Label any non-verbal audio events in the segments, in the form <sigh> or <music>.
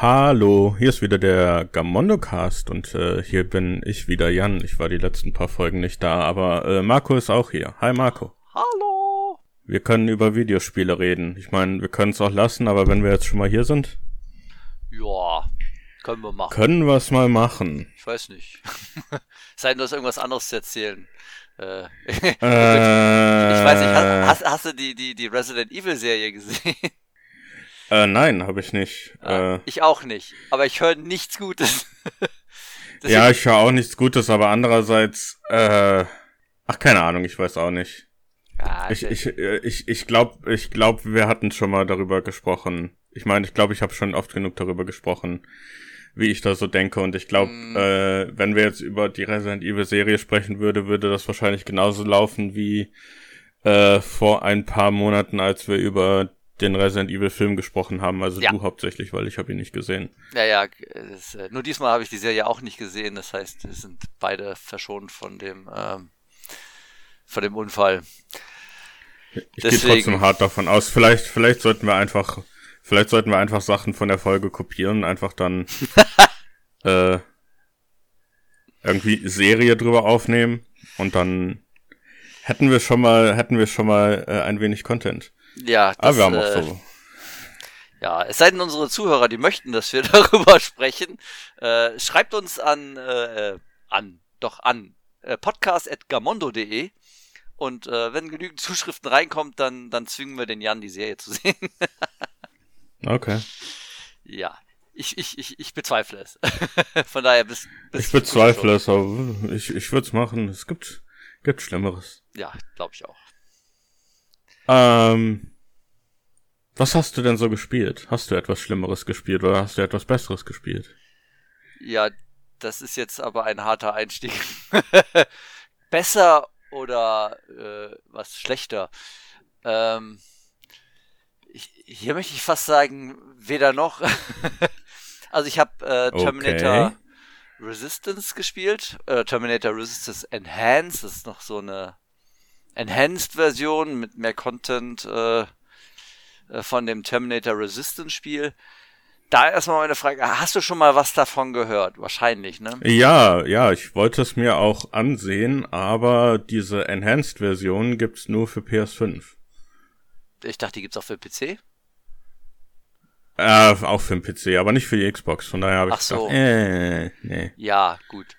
Hallo, hier ist wieder der Gamondo-Cast und äh, hier bin ich wieder Jan. Ich war die letzten paar Folgen nicht da, aber äh, Marco ist auch hier. Hi Marco. Hallo. Wir können über Videospiele reden. Ich meine, wir können es auch lassen, aber wenn wir jetzt schon mal hier sind, Ja, können wir machen. können wir es mal machen. Ich weiß nicht. <laughs> Sei denn, du hast irgendwas anderes zu erzählen. Äh, <laughs> ich Äh, weiß nicht, hast, hast, hast du die, die, die Resident Evil Serie gesehen? Äh, nein, habe ich nicht. Ah, Äh, ich auch nicht. Aber ich höre nichts Gutes. <laughs> Ja, ich höre auch nichts Gutes, aber andererseits, äh, ach, keine Ahnung, ich weiß auch nicht. Ja, Ich, ich, ich, ich glaube, ich glaub, wir hatten schon mal darüber gesprochen. Ich meine, ich glaube, ich habe schon oft genug darüber gesprochen, wie ich da so denke. Und ich glaube, Mm. äh, wenn wir jetzt über die Resident Evil Serie sprechen würde, würde das wahrscheinlich genauso laufen wie äh, vor ein paar Monaten, als wir über den Resident Evil Film gesprochen haben. Also Ja. du hauptsächlich, weil ich habe ihn nicht gesehen. ja, ja, es, äh, nur diesmal habe ich die Serie auch nicht gesehen. Das heißt, wir sind beide verschont von dem, ähm, von dem Unfall. Ich gehe Deswegen- trotzdem hart davon aus. Vielleicht, vielleicht sollten wir einfach, vielleicht sollten wir einfach Sachen von der Folge kopieren, einfach dann <laughs> äh, irgendwie Serie drüber aufnehmen und dann hätten wir schon mal, hätten wir schon mal äh, ein wenig Content. Ja, das, Aber wir haben äh, auch so. Ja, es sei denn, unsere Zuhörer, die möchten, dass wir <laughs> darüber sprechen, äh, schreibt uns an, äh, äh, an, doch an, äh, podcast.gamondo.de und äh, wenn genügend Zuschriften reinkommt, dann, dann zwingen wir den Jan, die Serie zu <laughs> sehen. Okay. ja, ich, ich, ich, ich bezweifle es. <laughs> Von daher bis, bis Ich bezweifle es, aber ich, ich würde es machen. Es gibt, gibt Schlimmeres. Ja, glaube ich auch. Ähm, was hast du denn so gespielt? Hast du etwas Schlimmeres gespielt oder hast du etwas Besseres gespielt? Ja, das ist jetzt aber ein harter Einstieg. <laughs> Besser oder äh, was schlechter? Ähm, ich, hier möchte ich fast sagen, weder noch. <laughs> also ich habe äh, Terminator Okay. Resistance gespielt. Äh, Terminator Resistance Enhanced. Das ist noch so eine Enhanced-Version mit mehr Content äh, von dem Terminator Resistance Spiel. Da erstmal meine Frage, hast du schon mal was davon gehört? Wahrscheinlich, ne? Ja, ja, ich wollte es mir auch ansehen, aber diese Enhanced-Version gibt's nur für PS5. Ich dachte, die gibt's auch für PC. Äh, auch für den PC, aber nicht für die Xbox. Von daher habe ich Ach so. gedacht, äh, nee. Ja, gut.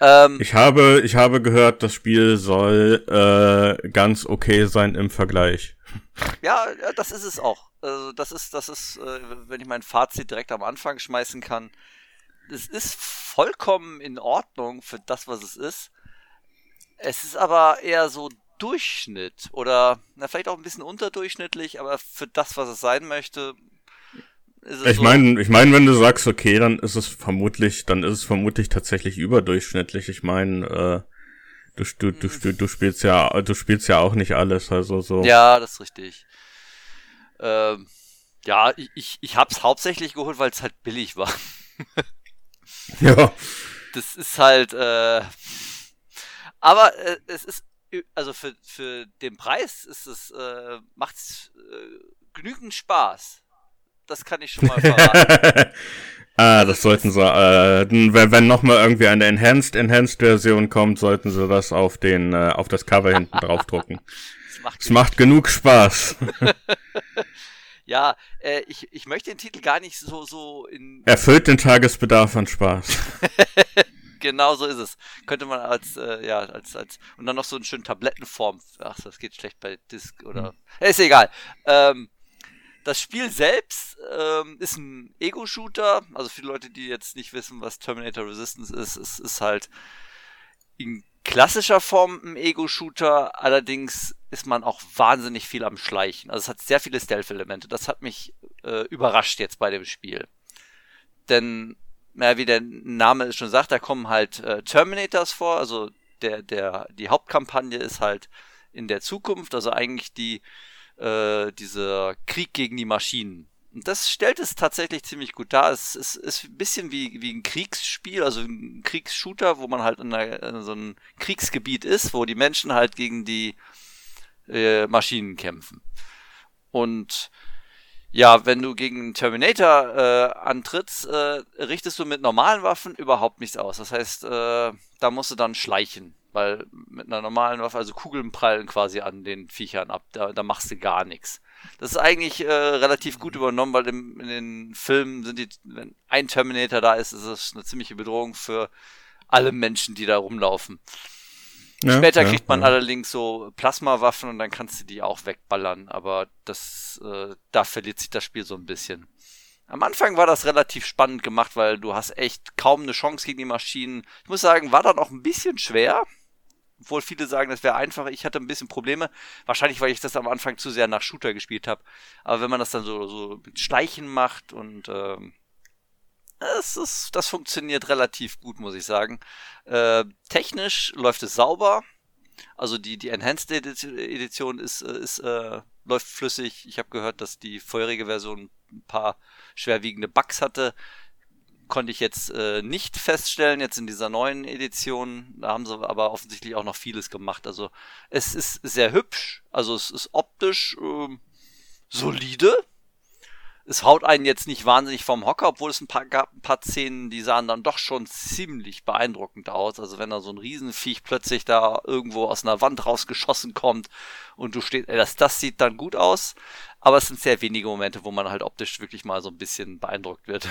Ähm, Ich habe, ich habe gehört, das Spiel soll äh, ganz okay sein im Vergleich. ja, das ist es auch. Also das ist, das ist, äh, wenn ich mein Fazit direkt am Anfang schmeißen kann. Es ist vollkommen in Ordnung für das, was es ist. Es ist aber eher so Durchschnitt oder na, vielleicht auch ein bisschen unterdurchschnittlich, aber für das, was es sein möchte, Ich meine, ich meine, wenn du sagst, okay, dann ist es vermutlich, dann ist es vermutlich tatsächlich überdurchschnittlich. Ich meine, äh, du, du, du, du, du spielst ja, du spielst ja auch nicht alles, also so. Ja, das ist richtig. Ähm, ja, ich, ich, ich hab's hauptsächlich geholt, weil es halt billig war. <laughs> ja. Das ist halt, äh, aber äh, es ist, also für, für den Preis ist es, äh, macht's äh, genügend Spaß. Das kann ich schon mal verraten. <laughs> ah, das sollten sie, äh, wenn, wenn nochmal irgendwie eine Enhanced, Enhanced Version kommt, sollten sie das auf den, äh, auf das Cover hinten draufdrucken. <laughs> Es macht Es macht genug Spaß. <laughs> ja, äh, ich, ich möchte den Titel gar nicht so, so in, Erfüllt den Tagesbedarf an Spaß. genau so ist es. Könnte man als, äh, ja, als, als, und dann noch so einen schönen Tablettenform. Ach, das geht schlecht bei Disk oder, ist egal. Ähm, das Spiel selbst ähm, ist ein Ego-Shooter. Also für die Leute, die jetzt nicht wissen, was Terminator Resistance ist, es ist halt in klassischer Form ein Ego-Shooter. Allerdings ist man auch wahnsinnig viel am Schleichen. Also es hat sehr viele Stealth-Elemente. Das hat mich äh, überrascht jetzt bei dem Spiel. Denn, na, wie der Name es schon sagt, da kommen halt äh, Terminators vor. Also der, der, die Hauptkampagne ist halt in der Zukunft. Also eigentlich die äh, dieser Krieg gegen die Maschinen. Und das stellt es tatsächlich ziemlich gut dar. Es, es ist ein bisschen wie, wie ein Kriegsspiel, also ein Kriegsshooter, wo man halt in, einer, in so einem Kriegsgebiet ist, wo die Menschen halt gegen die äh, Maschinen kämpfen. Und Ja, wenn du gegen Terminator äh, antrittst, äh, richtest du mit normalen Waffen überhaupt nichts aus. Das heißt, äh, da musst du dann schleichen, weil mit einer normalen Waffe, also Kugeln prallen quasi an den Viechern ab, da, da machst du gar nichts. Das ist eigentlich äh, relativ gut übernommen, weil im, in den Filmen sind die, wenn ein Terminator da ist, ist es eine ziemliche Bedrohung für alle Menschen, die da rumlaufen. Ja, Später ja, kriegt man ja. allerdings so Plasmawaffen und dann kannst du die auch wegballern, aber das, äh, da verliert sich das Spiel so ein bisschen. Am Anfang war das relativ spannend gemacht, weil du hast echt kaum eine Chance gegen die Maschinen. Ich muss sagen, war dann auch ein bisschen schwer. Obwohl viele sagen, das wäre einfacher. Ich hatte ein bisschen Probleme. Wahrscheinlich, weil ich das am Anfang zu sehr nach Shooter gespielt habe. Aber wenn man das dann so, so mit Schleichen macht und ähm, es ist, das funktioniert relativ gut, muss ich sagen. Äh, technisch läuft es sauber. Also die, die Enhanced Edition ist, äh, ist, äh, läuft flüssig. Ich habe gehört, dass die vorherige Version ein paar schwerwiegende Bugs hatte. Konnte ich jetzt äh, nicht feststellen, jetzt in dieser neuen Edition. Da haben sie aber offensichtlich auch noch vieles gemacht. Also es ist sehr hübsch. Also es ist optisch ähm, solide es haut einen jetzt nicht wahnsinnig vom Hocker, obwohl es ein paar gab, ein paar Szenen, die sahen dann doch schon ziemlich beeindruckend aus. Also wenn da so ein Riesenviech plötzlich da irgendwo aus einer Wand rausgeschossen kommt und du stehst, das, das sieht dann gut aus. Aber es sind sehr wenige Momente, wo man halt optisch wirklich mal so ein bisschen beeindruckt wird.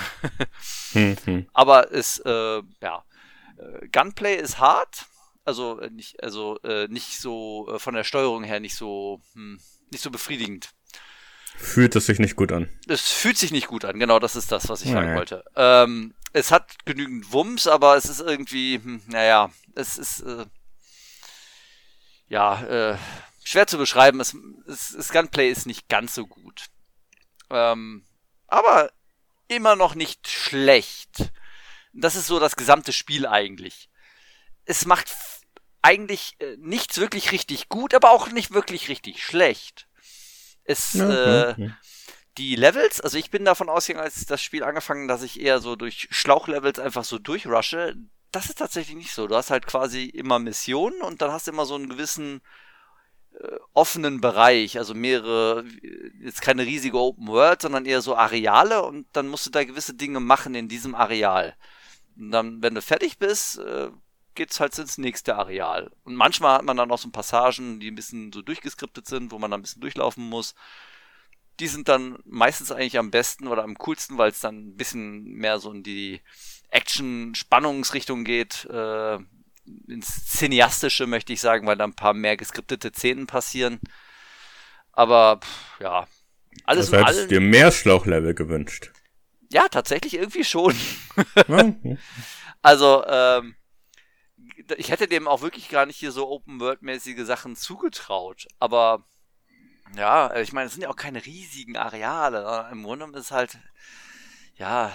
mhm. <laughs> Aber es, äh, ja, äh, Gunplay ist hart. Also äh, nicht, also äh, nicht so äh, von der Steuerung her nicht so, hm, nicht so befriedigend Fühlt es sich nicht gut an. Es fühlt sich nicht gut an, genau das ist das, was ich naja. sagen wollte. Ähm, es hat genügend Wumms, aber es ist irgendwie, hm, naja, es ist, äh, ja, äh, schwer zu beschreiben. Es, es, das Gunplay ist nicht ganz so gut. Ähm, aber immer noch nicht schlecht. Das ist so das gesamte Spiel eigentlich. Es macht eigentlich äh, nichts wirklich richtig gut, aber auch nicht wirklich richtig schlecht. Es, ja, äh, die Levels, also ich bin davon ausgegangen, als das Spiel angefangen, dass ich eher so durch Schlauchlevels einfach so durchrushe. Das ist tatsächlich nicht so. Du hast halt quasi immer Missionen und dann hast du immer so einen gewissen äh, offenen Bereich, also mehrere, jetzt keine riesige Open World, sondern eher so Areale und dann musst du da gewisse Dinge machen in diesem Areal. Und dann, wenn du fertig bist, äh, geht's halt ins nächste Areal. Und manchmal hat man dann auch so Passagen, die ein bisschen so durchgeskriptet sind, wo man dann ein bisschen durchlaufen muss. Die sind dann meistens eigentlich am besten oder am coolsten, weil es dann ein bisschen mehr so in die Action-Spannungsrichtung geht, äh, ins Cineastische möchte ich sagen, weil da ein paar mehr geskriptete Szenen passieren. Aber pff, ja, alles das in allem. dir mehr Schlauchlevel gewünscht. Ja, tatsächlich irgendwie schon. <laughs> also, ähm, ich hätte dem auch wirklich gar nicht hier so Open-World-mäßige Sachen zugetraut. Aber ja, ich meine, es sind ja auch keine riesigen Areale. Im Grunde ist halt, ja,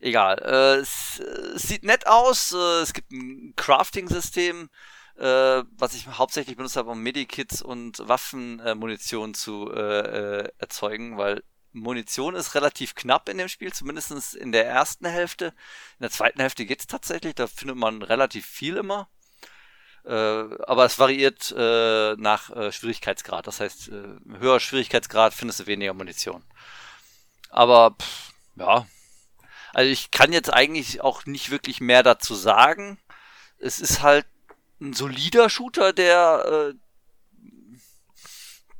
egal. Äh, es, es, sieht nett aus. Äh, es gibt ein Crafting-System, äh, was ich hauptsächlich benutzt habe, um Medikits und Waffenmunition zu äh, äh, erzeugen, weil Munition ist relativ knapp in dem Spiel, zumindest in der ersten Hälfte. In der zweiten Hälfte geht's tatsächlich, da findet man relativ viel immer. Äh, aber es variiert äh, nach äh, Schwierigkeitsgrad. Das heißt, äh, höher Schwierigkeitsgrad findest du weniger Munition. Aber pff, ja, also ich kann jetzt eigentlich auch nicht wirklich mehr dazu sagen. Es ist halt ein solider Shooter, der äh,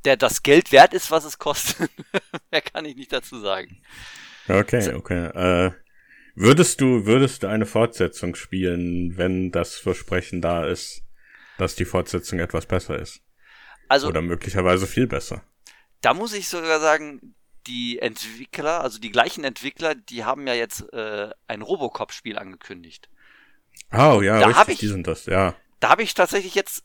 der das Geld wert ist, was es kostet. <laughs> Mehr kann ich nicht dazu sagen. Okay, okay. Äh, würdest du, würdest du eine Fortsetzung spielen, wenn das Versprechen da ist, dass die Fortsetzung etwas besser ist? Also. Oder möglicherweise viel besser. Da muss ich sogar sagen, die Entwickler, also die gleichen Entwickler, die haben ja jetzt äh, ein Robocop-Spiel angekündigt. Oh ja, da richtig, ich, die sind das, ja. Da habe ich tatsächlich jetzt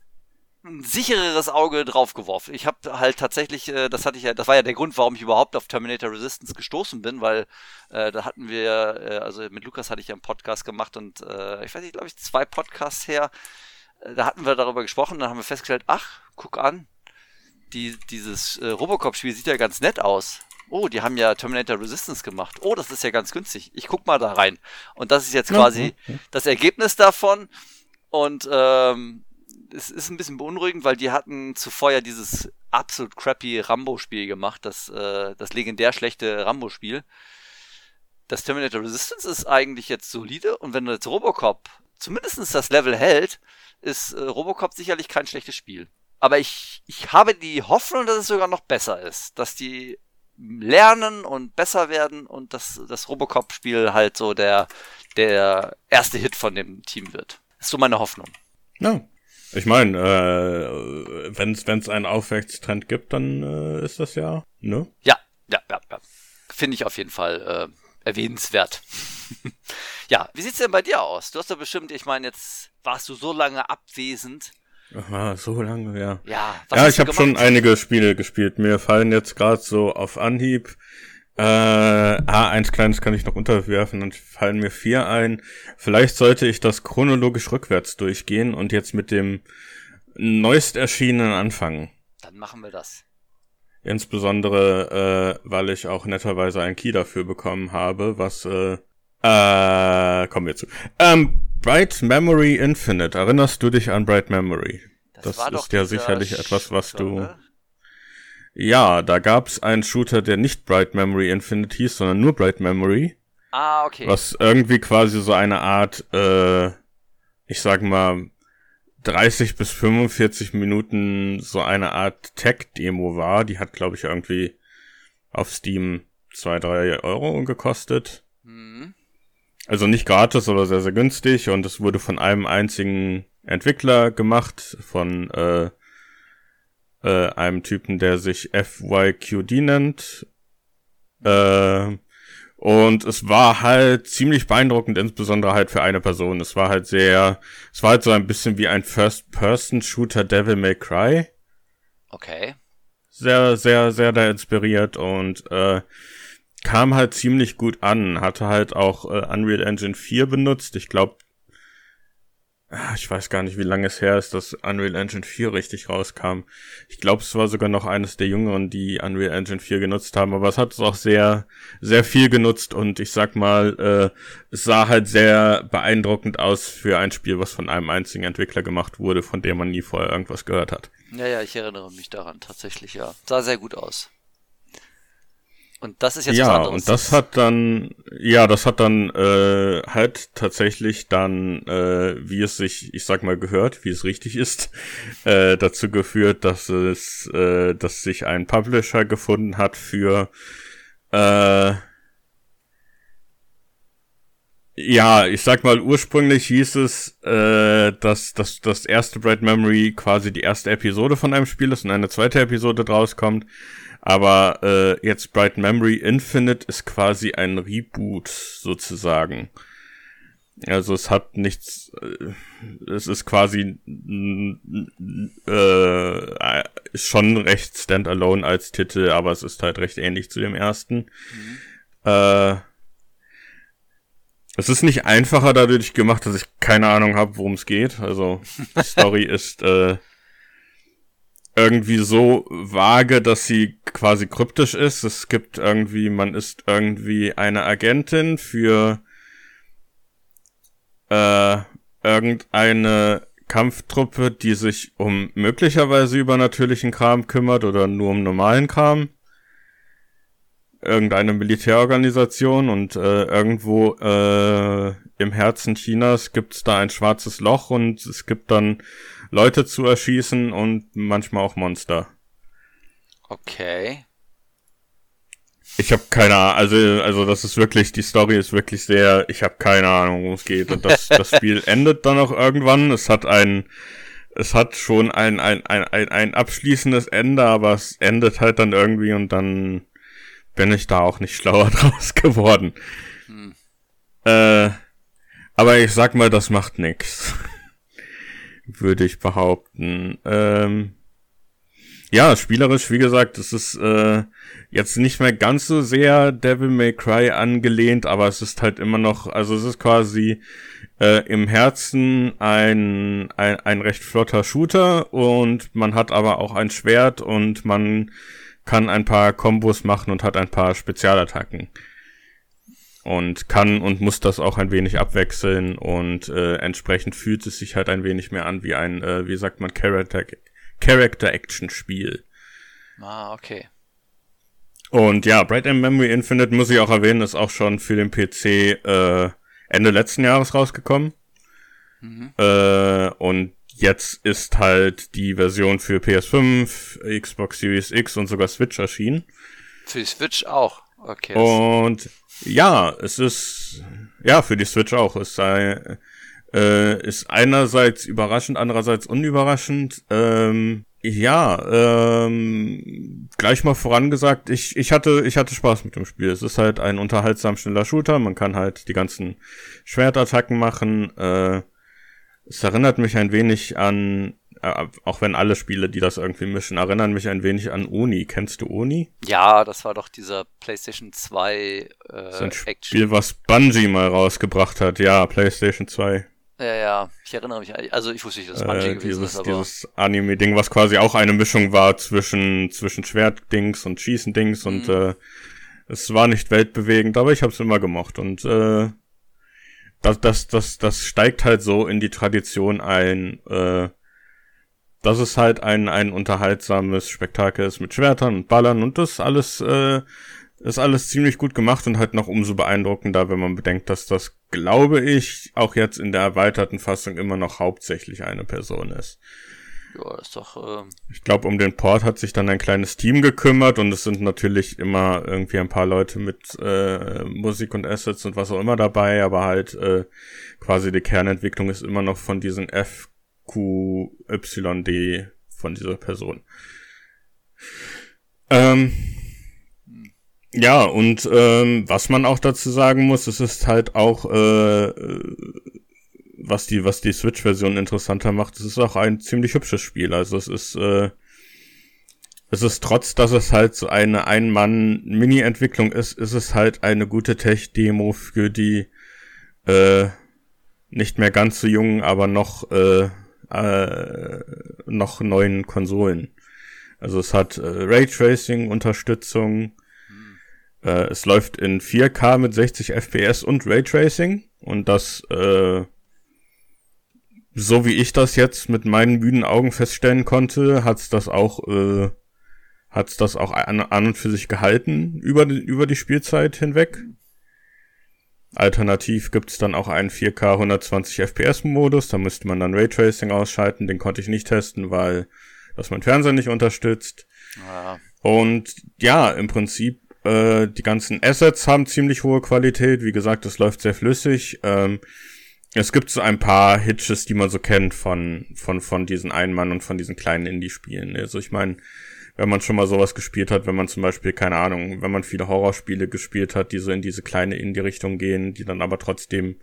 ein sichereres Auge draufgeworfen. Ich habe halt tatsächlich, äh, das hatte ich ja, das war ja der Grund, warum ich überhaupt auf Terminator Resistance gestoßen bin, weil äh, da hatten wir, äh, also mit Lukas hatte ich ja einen Podcast gemacht und äh, ich weiß nicht, glaube ich, zwei Podcasts her, äh, da hatten wir darüber gesprochen, dann haben wir festgestellt, ach, guck an, die, dieses äh, Robocop-Spiel sieht ja ganz nett aus. Oh, die haben ja Terminator Resistance gemacht. Oh, das ist ja ganz günstig. Ich guck mal da rein. Und das ist jetzt quasi mhm. das Ergebnis davon. Und ähm, es ist ein bisschen beunruhigend, weil die hatten zuvor ja dieses absolut crappy Rambo-Spiel gemacht, das, äh, das legendär schlechte Rambo-Spiel. Das Terminator Resistance ist eigentlich jetzt solide und wenn jetzt Robocop zumindest das Level hält, ist äh, Robocop sicherlich kein schlechtes Spiel. Aber ich, ich habe die Hoffnung, dass es sogar noch besser ist. Dass die lernen und besser werden und dass das Robocop-Spiel halt so der, der erste Hit von dem Team wird. Ist so meine Hoffnung. Ja. Ich meine, äh, wenn es einen Aufwärtstrend gibt, dann äh, ist das ja, ne? Ja, ja, ja, ja. Finde ich auf jeden Fall äh, erwähnenswert. <laughs> ja, wie sieht's denn bei dir aus? Du hast ja bestimmt, ich meine, jetzt warst du so lange abwesend. Aha, so lange, ja. Ja, ja ich habe schon einige Spiele gespielt. Mir fallen jetzt gerade so auf Anhieb. Äh, ah, eins kleines kann ich noch unterwerfen, dann fallen mir vier ein. Vielleicht sollte ich das chronologisch rückwärts durchgehen und jetzt mit dem neuest erschienenen anfangen. Dann machen wir das. Insbesondere, äh, weil ich auch netterweise ein Key dafür bekommen habe, was, äh, äh, kommen wir zu. Ähm, Bright Memory Infinite. Erinnerst du dich an Bright Memory? Das, das ist ja sicherlich etwas, was du. Ja, da gab's einen Shooter, der nicht Bright Memory Infinite hieß, sondern nur Bright Memory. Ah, okay. Was irgendwie quasi so eine Art, äh, ich sag mal, 30 bis 45 Minuten so eine Art Tech-Demo war. Die hat, glaube ich, irgendwie auf Steam zwei, drei Euro gekostet. Mhm. Also nicht gratis, aber sehr, sehr günstig und es wurde von einem einzigen Entwickler gemacht, von äh, äh, einem Typen, der sich FYQD nennt. Äh, und es war halt ziemlich beeindruckend, insbesondere halt für eine Person. Es war halt sehr, es war halt so ein bisschen wie ein First-Person-Shooter Devil May Cry. Okay. Sehr, sehr, sehr da inspiriert und äh, kam halt ziemlich gut an. Hatte halt auch äh, Unreal Engine 4 benutzt. Ich glaube, ich weiß gar nicht, wie lange es her ist, dass Unreal Engine 4 richtig rauskam. Ich glaube, es war sogar noch eines der Jüngeren, die Unreal Engine 4 genutzt haben, aber es hat es auch sehr, sehr viel genutzt und ich sag mal, äh, es sah halt sehr beeindruckend aus für ein Spiel, was von einem einzigen Entwickler gemacht wurde, von dem man nie vorher irgendwas gehört hat. Ja, ja, ich erinnere mich daran, tatsächlich, ja. Sah sehr gut aus. Und das ist jetzt ja, was anderes. und das hat dann, ja, das hat dann äh, halt tatsächlich dann, äh, wie es sich, ich sag mal, gehört, wie es richtig ist, <laughs> äh, dazu geführt, dass es, äh, dass sich ein Publisher gefunden hat für äh, ja, ich sag mal, ursprünglich hieß es, äh, dass, dass das erste Bright Memory quasi die erste Episode von einem Spiel ist und eine zweite Episode draus kommt. Aber äh, jetzt Bright Memory Infinite ist quasi ein Reboot sozusagen. Also es hat nichts, äh, es ist quasi äh, schon recht standalone als Titel, aber es ist halt recht ähnlich zu dem ersten. Mhm. Äh, es ist nicht einfacher dadurch gemacht, dass ich keine Ahnung habe, worum es geht. Also die Story <laughs> ist äh, irgendwie so vage, dass sie quasi kryptisch ist. Es gibt irgendwie, man ist irgendwie eine Agentin für äh, irgendeine Kampftruppe, die sich um möglicherweise übernatürlichen Kram kümmert oder nur um normalen Kram. Irgendeine Militärorganisation und äh, irgendwo äh, im Herzen Chinas gibt's da ein schwarzes Loch und es gibt dann Leute zu erschießen und manchmal auch Monster. Okay. Ich habe keine Ahnung, also also das ist wirklich die Story ist wirklich sehr, ich habe keine Ahnung, worum es geht und das das <laughs> Spiel endet dann auch irgendwann. Es hat ein es hat schon ein ein ein ein, ein abschließendes Ende, aber es endet halt dann irgendwie und dann bin ich da auch nicht schlauer <laughs> draus geworden. Hm. Äh, aber ich sag mal, das macht nix würde ich behaupten. Ähm, ja, spielerisch, wie gesagt, es ist äh, jetzt nicht mehr ganz so sehr Devil May Cry angelehnt, aber es ist halt immer noch, also es ist quasi äh, im Herzen ein, ein, ein recht flotter Shooter und man hat aber auch ein Schwert und man kann ein paar Kombos machen und hat ein paar Spezialattacken. Und kann und muss das auch ein wenig abwechseln und äh, entsprechend fühlt es sich halt ein wenig mehr an wie ein, äh, wie sagt man, Character, Character Action Spiel. Ah, okay. Und ja, Bright and Memory Infinite muss ich auch erwähnen, ist auch schon für den PC äh, Ende letzten Jahres rausgekommen. Mhm. Äh, und jetzt ist halt die Version für PS5, Xbox Series X und sogar Switch erschienen. Für die Switch auch. Okay. Und ja, es ist ja für die Switch auch. Es sei äh, ist einerseits überraschend, andererseits unüberraschend. Ähm, ja, ähm, gleich mal vorangesagt, ich, ich hatte, ich hatte Spaß mit dem Spiel. Es ist halt ein unterhaltsam schneller Shooter. Man kann halt die ganzen Schwertattacken machen. Äh, es erinnert mich ein wenig an, äh, auch wenn alle Spiele, die das irgendwie mischen, erinnern mich ein wenig an Uni. Kennst du Uni? Ja, das war doch dieser PlayStation 2 äh, das ist ein Action. Spiel, was Bungie mal rausgebracht hat. Ja, PlayStation 2. Ja, ja, ich erinnere mich, also ich wusste nicht, dass es Bungie äh, gewesen dieses, ist, aber... Dieses Anime-Ding, was quasi auch eine Mischung war zwischen, zwischen Schwertdings und Schießendings mhm. und äh, es war nicht weltbewegend, aber ich habe es immer gemocht und äh, das, das, das, das steigt halt so in die Tradition ein, äh, dass es halt ein, ein unterhaltsames Spektakel ist mit Schwertern und Ballern und das alles äh, ist alles ziemlich gut gemacht und halt noch umso beeindruckender, wenn man bedenkt, dass das, glaube ich, auch jetzt in der erweiterten Fassung immer noch hauptsächlich eine Person ist. Ja, ist doch. Ähm ich glaube, um den Port hat sich dann ein kleines Team gekümmert und es sind natürlich immer irgendwie ein paar Leute mit äh, Musik und Assets und was auch immer dabei, aber halt äh, quasi die Kernentwicklung ist immer noch von diesen FQYD von dieser Person. Ähm, ja, und ähm, was man auch dazu sagen muss, es ist halt auch, äh, was die, was die Switch-Version interessanter macht, es ist auch ein ziemlich hübsches Spiel. Also es ist, äh, es ist trotz, dass es halt so eine Ein-Mann-Mini-Entwicklung ist, ist es halt eine gute Tech-Demo für die äh, nicht mehr ganz so jungen, aber noch äh, äh, noch neuen Konsolen. Also es hat äh, Raytracing-Unterstützung, äh, es läuft in 4K mit 60 FPS und Raytracing und das, äh, so wie ich das jetzt mit meinen müden Augen feststellen konnte, hat's das auch, äh, hat's das auch an, an und für sich gehalten über über die Spielzeit hinweg. Alternativ gibt's dann auch einen 4K 120 FPS Modus, da müsste man dann Raytracing ausschalten, den konnte ich nicht testen, weil das mein Fernseher nicht unterstützt. Ja. Und ja, im Prinzip äh, die ganzen Assets haben ziemlich hohe Qualität. Wie gesagt, es läuft sehr flüssig. Ähm, es gibt so ein paar Hitches, die man so kennt von, von, von diesen Einmann und von diesen kleinen Indie-Spielen. Also ich meine, wenn man schon mal sowas gespielt hat, wenn man zum Beispiel, keine Ahnung, wenn man viele Horrorspiele gespielt hat, die so in diese kleine Indie-Richtung gehen, die dann aber trotzdem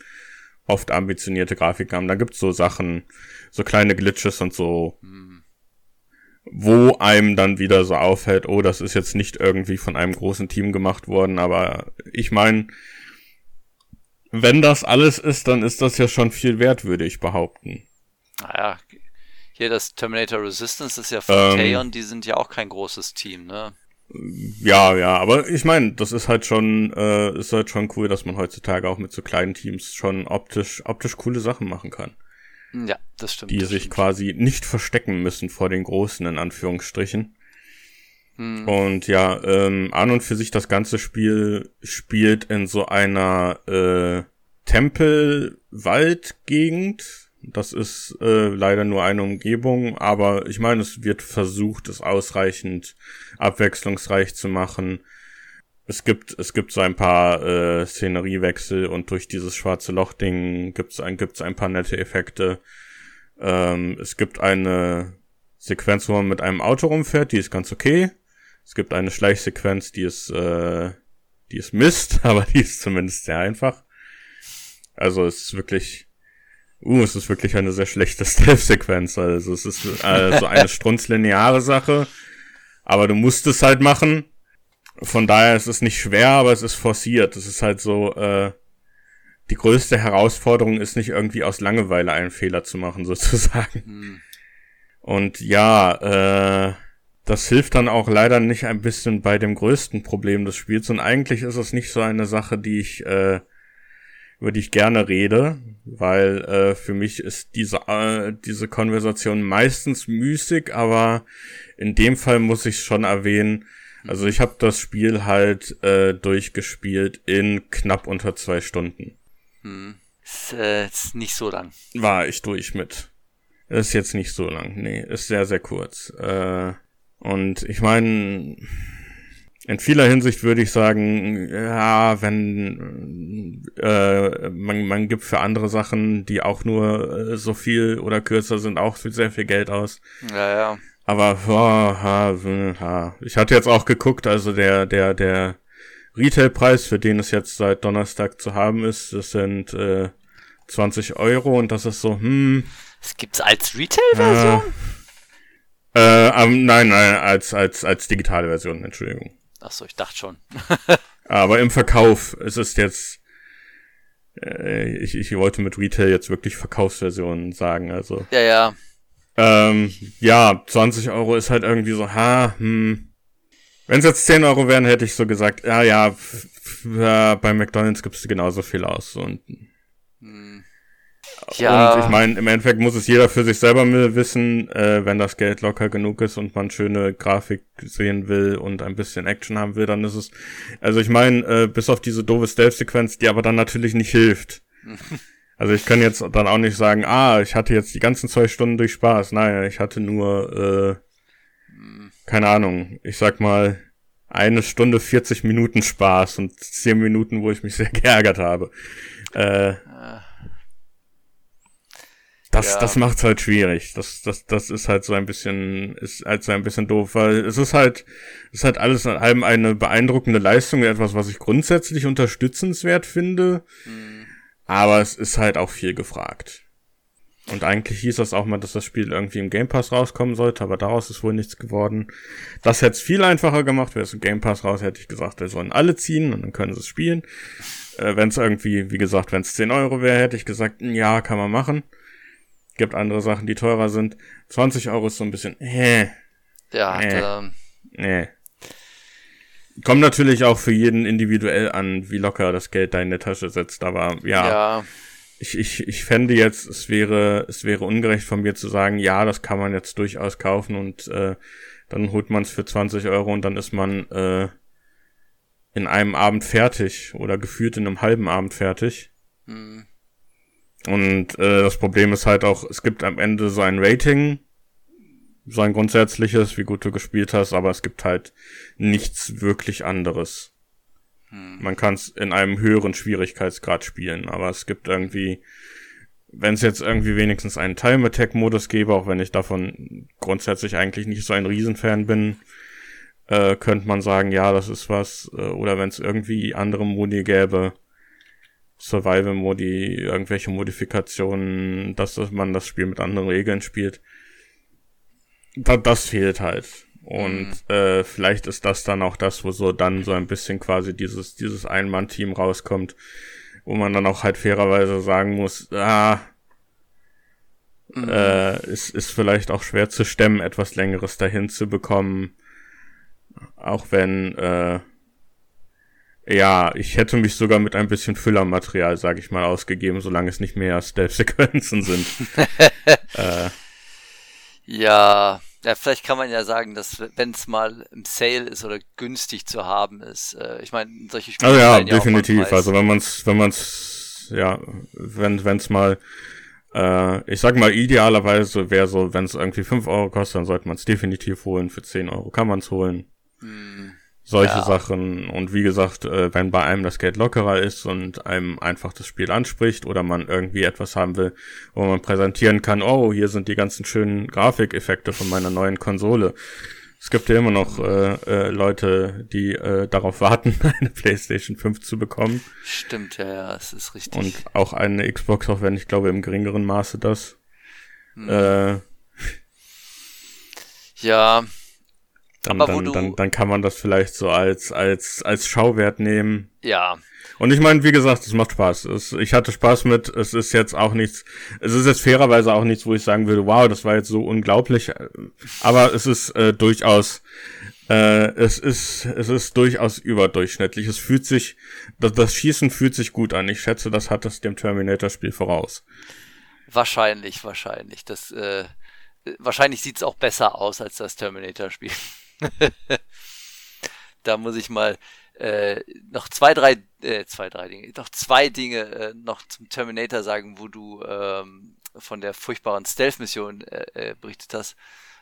oft ambitionierte Grafiken haben, da gibt's so Sachen, so kleine Glitches und so. Mhm wo einem dann wieder so auffällt, oh, das ist jetzt nicht irgendwie von einem großen Team gemacht worden, aber ich meine, wenn das alles ist, dann ist das ja schon viel wert, würde ich behaupten. Naja, hier das Terminator Resistance ist ja von ähm, Theon, die sind ja auch kein großes Team, ne? Ja, ja, aber ich meine, das ist halt schon, äh, ist halt schon cool, dass man heutzutage auch mit so kleinen Teams schon optisch, optisch coole Sachen machen kann. Ja, das stimmt. Die das sich stimmt. quasi nicht verstecken müssen vor den Großen, in Anführungsstrichen. Hm. Und ja, ähm, an und für sich das ganze Spiel spielt in so einer äh, Tempel-Wald-Gegend. Das ist äh, leider nur eine Umgebung, aber ich meine, es wird versucht, es ausreichend abwechslungsreich zu machen es gibt, es gibt so ein paar äh, Szeneriewechsel und durch dieses schwarze Loch-Ding gibt's ein, gibt's ein paar nette Effekte. Ähm, es gibt eine Sequenz, wo man mit einem Auto rumfährt, die ist ganz okay. Es gibt eine Schleichsequenz, die ist, äh, die ist Mist, <laughs> aber die ist zumindest sehr einfach. Also es ist wirklich, uh, es ist wirklich eine sehr schlechte <laughs> Stealth-Sequenz. Also es ist äh, so eine strunzlineare Sache, aber du musst es halt machen von daher ist es nicht schwer, aber es ist forciert. Es ist halt so, äh, die größte Herausforderung ist nicht irgendwie aus Langeweile einen Fehler zu machen, <laughs> sozusagen. Hm. Und ja, äh, das hilft dann auch leider nicht ein bisschen bei dem größten Problem des Spiels. Und eigentlich ist es nicht so eine Sache, die ich, äh, über die ich gerne rede, weil äh, für mich ist diese, äh, diese Konversation meistens müßig, aber in dem Fall muss ich schon erwähnen, also ich habe das Spiel halt äh, durchgespielt in knapp unter zwei Stunden. Hm. Ist, äh, ist nicht so lang. War ich durch mit. Ist jetzt nicht so lang, nee, ist sehr, sehr kurz. Äh, und ich meine, in vieler Hinsicht würde ich sagen, ja, wenn äh, man, man gibt für andere Sachen, die auch nur äh, so viel oder kürzer sind, auch sehr viel Geld aus. Ja, ja. Aber oh, ha, ich hatte jetzt auch geguckt, also der der der Retailpreis, für den es jetzt seit Donnerstag zu haben ist, das sind äh, 20 Euro und das ist so, hm. Das gibt's als Retail-Version? Äh, äh, um, nein, nein, als als als digitale Version, Entschuldigung. Ach so, ich dachte schon. <laughs> Aber im Verkauf, es ist jetzt, äh, ich, ich wollte mit Retail jetzt wirklich Verkaufsversionen sagen, also. Ja, ja. Ähm, ja, 20 Euro ist halt irgendwie so, ha, hm. Wenn es jetzt 10 Euro wären, hätte ich so gesagt, ja, ja, ja bei McDonalds gibst du genauso viel aus. Und ja. Und ich meine, im Endeffekt muss es jeder für sich selber wissen, äh, wenn das Geld locker genug ist und man schöne Grafik sehen will und ein bisschen Action haben will, dann ist es. Also ich meine, äh, bis auf diese doofe Stealth-Sequenz, die aber dann natürlich nicht hilft. <laughs> Also ich kann jetzt dann auch nicht sagen, ah, ich hatte jetzt die ganzen zwei Stunden durch Spaß. Nein, ich hatte nur, äh, keine Ahnung, ich sag mal, eine Stunde 40 Minuten Spaß und zehn Minuten, wo ich mich <laughs> sehr geärgert habe. Äh. Das, ja. das macht's halt schwierig. Das, das, das ist halt so ein bisschen, ist halt so ein bisschen doof, weil es ist halt, es ist halt alles in allem eine beeindruckende Leistung, etwas, was ich grundsätzlich unterstützenswert finde. Mhm. Aber es ist halt auch viel gefragt. Und eigentlich hieß das auch mal, dass das Spiel irgendwie im Game Pass rauskommen sollte, aber daraus ist wohl nichts geworden. Das hätte es viel einfacher gemacht. Wäre es im Game Pass raus, hätte ich gesagt, wir sollen alle ziehen und dann können sie es spielen. Äh, wenn es irgendwie, wie gesagt, wenn es 10 Euro wäre, hätte ich gesagt, ja, kann man machen. Gibt andere Sachen, die teurer sind. 20 Euro ist so ein bisschen, äh, Ja, äh, da, nee. Kommt natürlich auch für jeden individuell an, wie locker das Geld da in der Tasche setzt, aber ja. ja. Ich, ich, ich fände jetzt, es wäre, es wäre ungerecht von mir zu sagen, ja, das kann man jetzt durchaus kaufen und äh, dann holt man es für 20 Euro und dann ist man äh, in einem Abend fertig oder gefühlt in einem halben Abend fertig. Hm. Und äh, das Problem ist halt auch, es gibt am Ende so ein Rating, so ein grundsätzliches, wie gut du gespielt hast, aber es gibt halt nichts wirklich anderes. Hm. Man kann es in einem höheren Schwierigkeitsgrad spielen, aber es gibt irgendwie, wenn es jetzt irgendwie wenigstens einen Time-Attack-Modus gäbe, auch wenn ich davon grundsätzlich eigentlich nicht so ein Riesenfan bin, äh, könnte man sagen, ja, das ist was, äh, oder wenn es irgendwie andere Modi gäbe, Survival-Modi, irgendwelche Modifikationen, dass man das Spiel mit anderen Regeln spielt. Da, das fehlt halt. Und mhm. äh, vielleicht ist das dann auch das, wo so dann so ein bisschen quasi dieses, dieses Ein-Mann-Team rauskommt, wo man dann auch halt fairerweise sagen muss, ah, mhm. äh, es ist vielleicht auch schwer zu stemmen, etwas längeres dahin zu bekommen. Auch wenn, äh, ja, ich hätte mich sogar mit ein bisschen Füllermaterial, sag ich mal, ausgegeben, solange es nicht mehr Stealth-Sequenzen sind. <laughs> äh. Ja, ja, vielleicht kann man ja sagen, dass wenn es mal im Sale ist oder günstig zu haben ist, äh, ich meine, solche Spiele. Also ja, definitiv. Ja also wenn man es, wenn man es, ja, wenn wenn es mal, äh, ich sag mal, idealerweise wäre so, wenn es irgendwie 5 Euro kostet, dann sollte man es definitiv holen. Für 10 Euro kann man es holen. Hm solche ja. Sachen. Und wie gesagt, äh, wenn bei einem das Geld lockerer ist und einem einfach das Spiel anspricht oder man irgendwie etwas haben will, wo man präsentieren kann, oh, hier sind die ganzen schönen Grafikeffekte von meiner neuen Konsole. Es gibt ja immer noch äh, äh, Leute, die äh, darauf warten, <laughs> eine PlayStation 5 zu bekommen. Stimmt, ja, ja, es ist richtig. Und auch eine Xbox, auch wenn ich glaube im geringeren Maße das. Hm. Äh, ja, dann, dann, dann, dann kann man das vielleicht so als, als, als Schauwert nehmen. Ja. Und ich meine, wie gesagt, es macht Spaß. Es, ich hatte Spaß mit, es ist jetzt auch nichts, es ist jetzt fairerweise auch nichts, wo ich sagen würde, wow, das war jetzt so unglaublich. Aber es ist äh, durchaus, äh, es ist, es ist durchaus überdurchschnittlich. Es fühlt sich, das, das Schießen fühlt sich gut an. Ich schätze, das hat es dem Terminator-Spiel voraus. Wahrscheinlich, wahrscheinlich. Das, äh, wahrscheinlich sieht es auch besser aus als das Terminator-Spiel. <laughs> da muss ich mal äh, noch zwei, drei, äh, zwei, drei Dinge, noch zwei Dinge äh, noch zum Terminator sagen, wo du ähm, von der furchtbaren Stealth-Mission äh, äh, berichtet hast.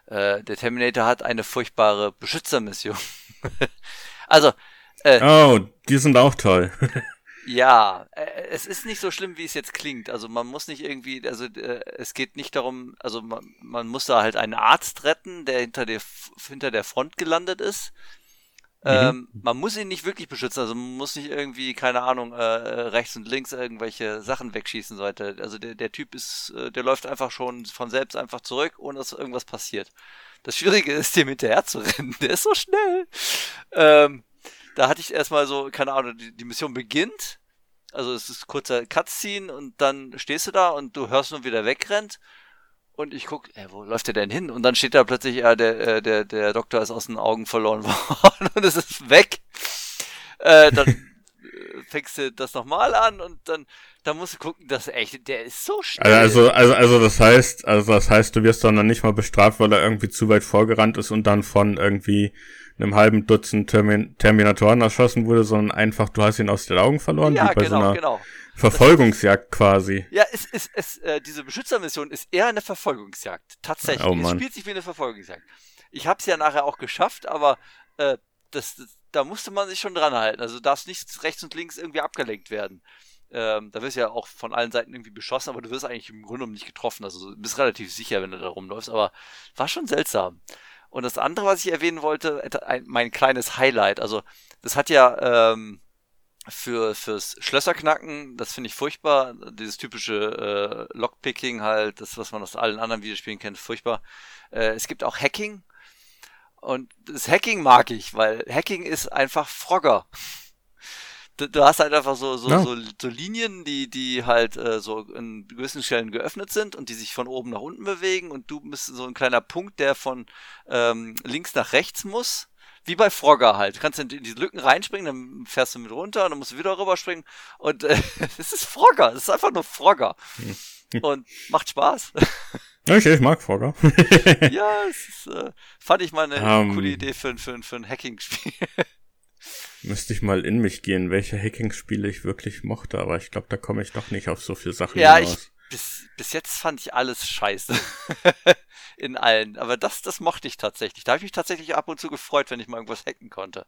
Äh, der Terminator hat eine furchtbare Beschützermission. <laughs> also. Äh, oh, die sind auch toll. <laughs> Ja, äh, es ist nicht so schlimm, wie es jetzt klingt. Also man muss nicht irgendwie, also äh, es geht nicht darum, also man, man muss da halt einen Arzt retten, der hinter der, hinter der Front gelandet ist. Mhm. Ähm, man muss ihn nicht wirklich beschützen, also man muss nicht irgendwie, keine Ahnung, äh, rechts und links irgendwelche Sachen wegschießen sollte. Also der, der Typ ist, äh, der läuft einfach schon von selbst einfach zurück, ohne dass irgendwas passiert. Das Schwierige ist, dem hinterher zu rennen. <laughs> Der ist so schnell. Ähm, da hatte ich erstmal so, keine Ahnung, die, die Mission beginnt. Also es ist kurzer Cutscene und dann stehst du da und du hörst nur, wie der wegrennt. Und ich guck, ey, wo läuft der denn hin? Und dann steht da plötzlich, ja, der, äh, der, der Doktor ist aus den Augen verloren <laughs> worden und es ist weg. Äh, dann fängst du das nochmal an und dann, dann musst du gucken, dass echt, der ist so schnell. Also, also, also das heißt, also das heißt, du wirst dann nicht mal bestraft, weil er irgendwie zu weit vorgerannt ist und dann von irgendwie einem halben Dutzend Termin Terminatoren erschossen wurde, sondern einfach, du hast ihn aus den Augen verloren, ja, wie bei genau, so einer genau. Verfolgungsjagd quasi. Ja, es, es, es, äh, diese Beschützermission ist eher eine Verfolgungsjagd. Tatsächlich. Oh, es spielt sich wie eine Verfolgungsjagd. Ich habe es ja nachher auch geschafft, aber äh, das, das, da musste man sich schon dran halten. Also darfst nicht rechts und links irgendwie abgelenkt werden. Ähm, da wirst du ja auch von allen Seiten irgendwie beschossen, aber du wirst eigentlich im Grunde genommen nicht getroffen. Also bist relativ sicher, wenn du da rumläufst, aber war schon seltsam. Und das andere, was ich erwähnen wollte, mein kleines Highlight. Also, das hat ja ähm, für fürs Schlösserknacken, das finde ich furchtbar. Dieses typische äh, Lockpicking halt, das, was man aus allen anderen Videospielen kennt, furchtbar. Äh, es gibt auch Hacking. Und das Hacking mag ich, weil Hacking ist einfach Frogger du, du hast halt einfach so, so, ja. so, so Linien, die, die halt äh, so in gewissen Stellen geöffnet sind und die sich von oben nach unten bewegen und du bist so ein kleiner Punkt, der von ähm, links nach rechts muss. Wie bei Frogger halt. Du kannst in die Lücken reinspringen, dann fährst du mit runter und dann musst du wieder rüberspringen. Und äh, <laughs> es ist Frogger. Es ist einfach nur Frogger. Hm. Und macht Spaß. <laughs> Ich, ich mag Frogger. <laughs> ja, es ist, äh, fand ich mal eine um, coole Idee für, für, für ein Hacking-Spiel. <laughs> Müsste ich mal in mich gehen, welche Hacking-Spiele ich wirklich mochte, aber ich glaube, da komme ich doch nicht auf so viele Sachen ja, hinaus. Ich, bis, bis jetzt fand ich alles scheiße. <laughs> in allen. Aber das, das mochte ich tatsächlich. Da habe ich mich tatsächlich ab und zu gefreut, wenn ich mal irgendwas hacken konnte.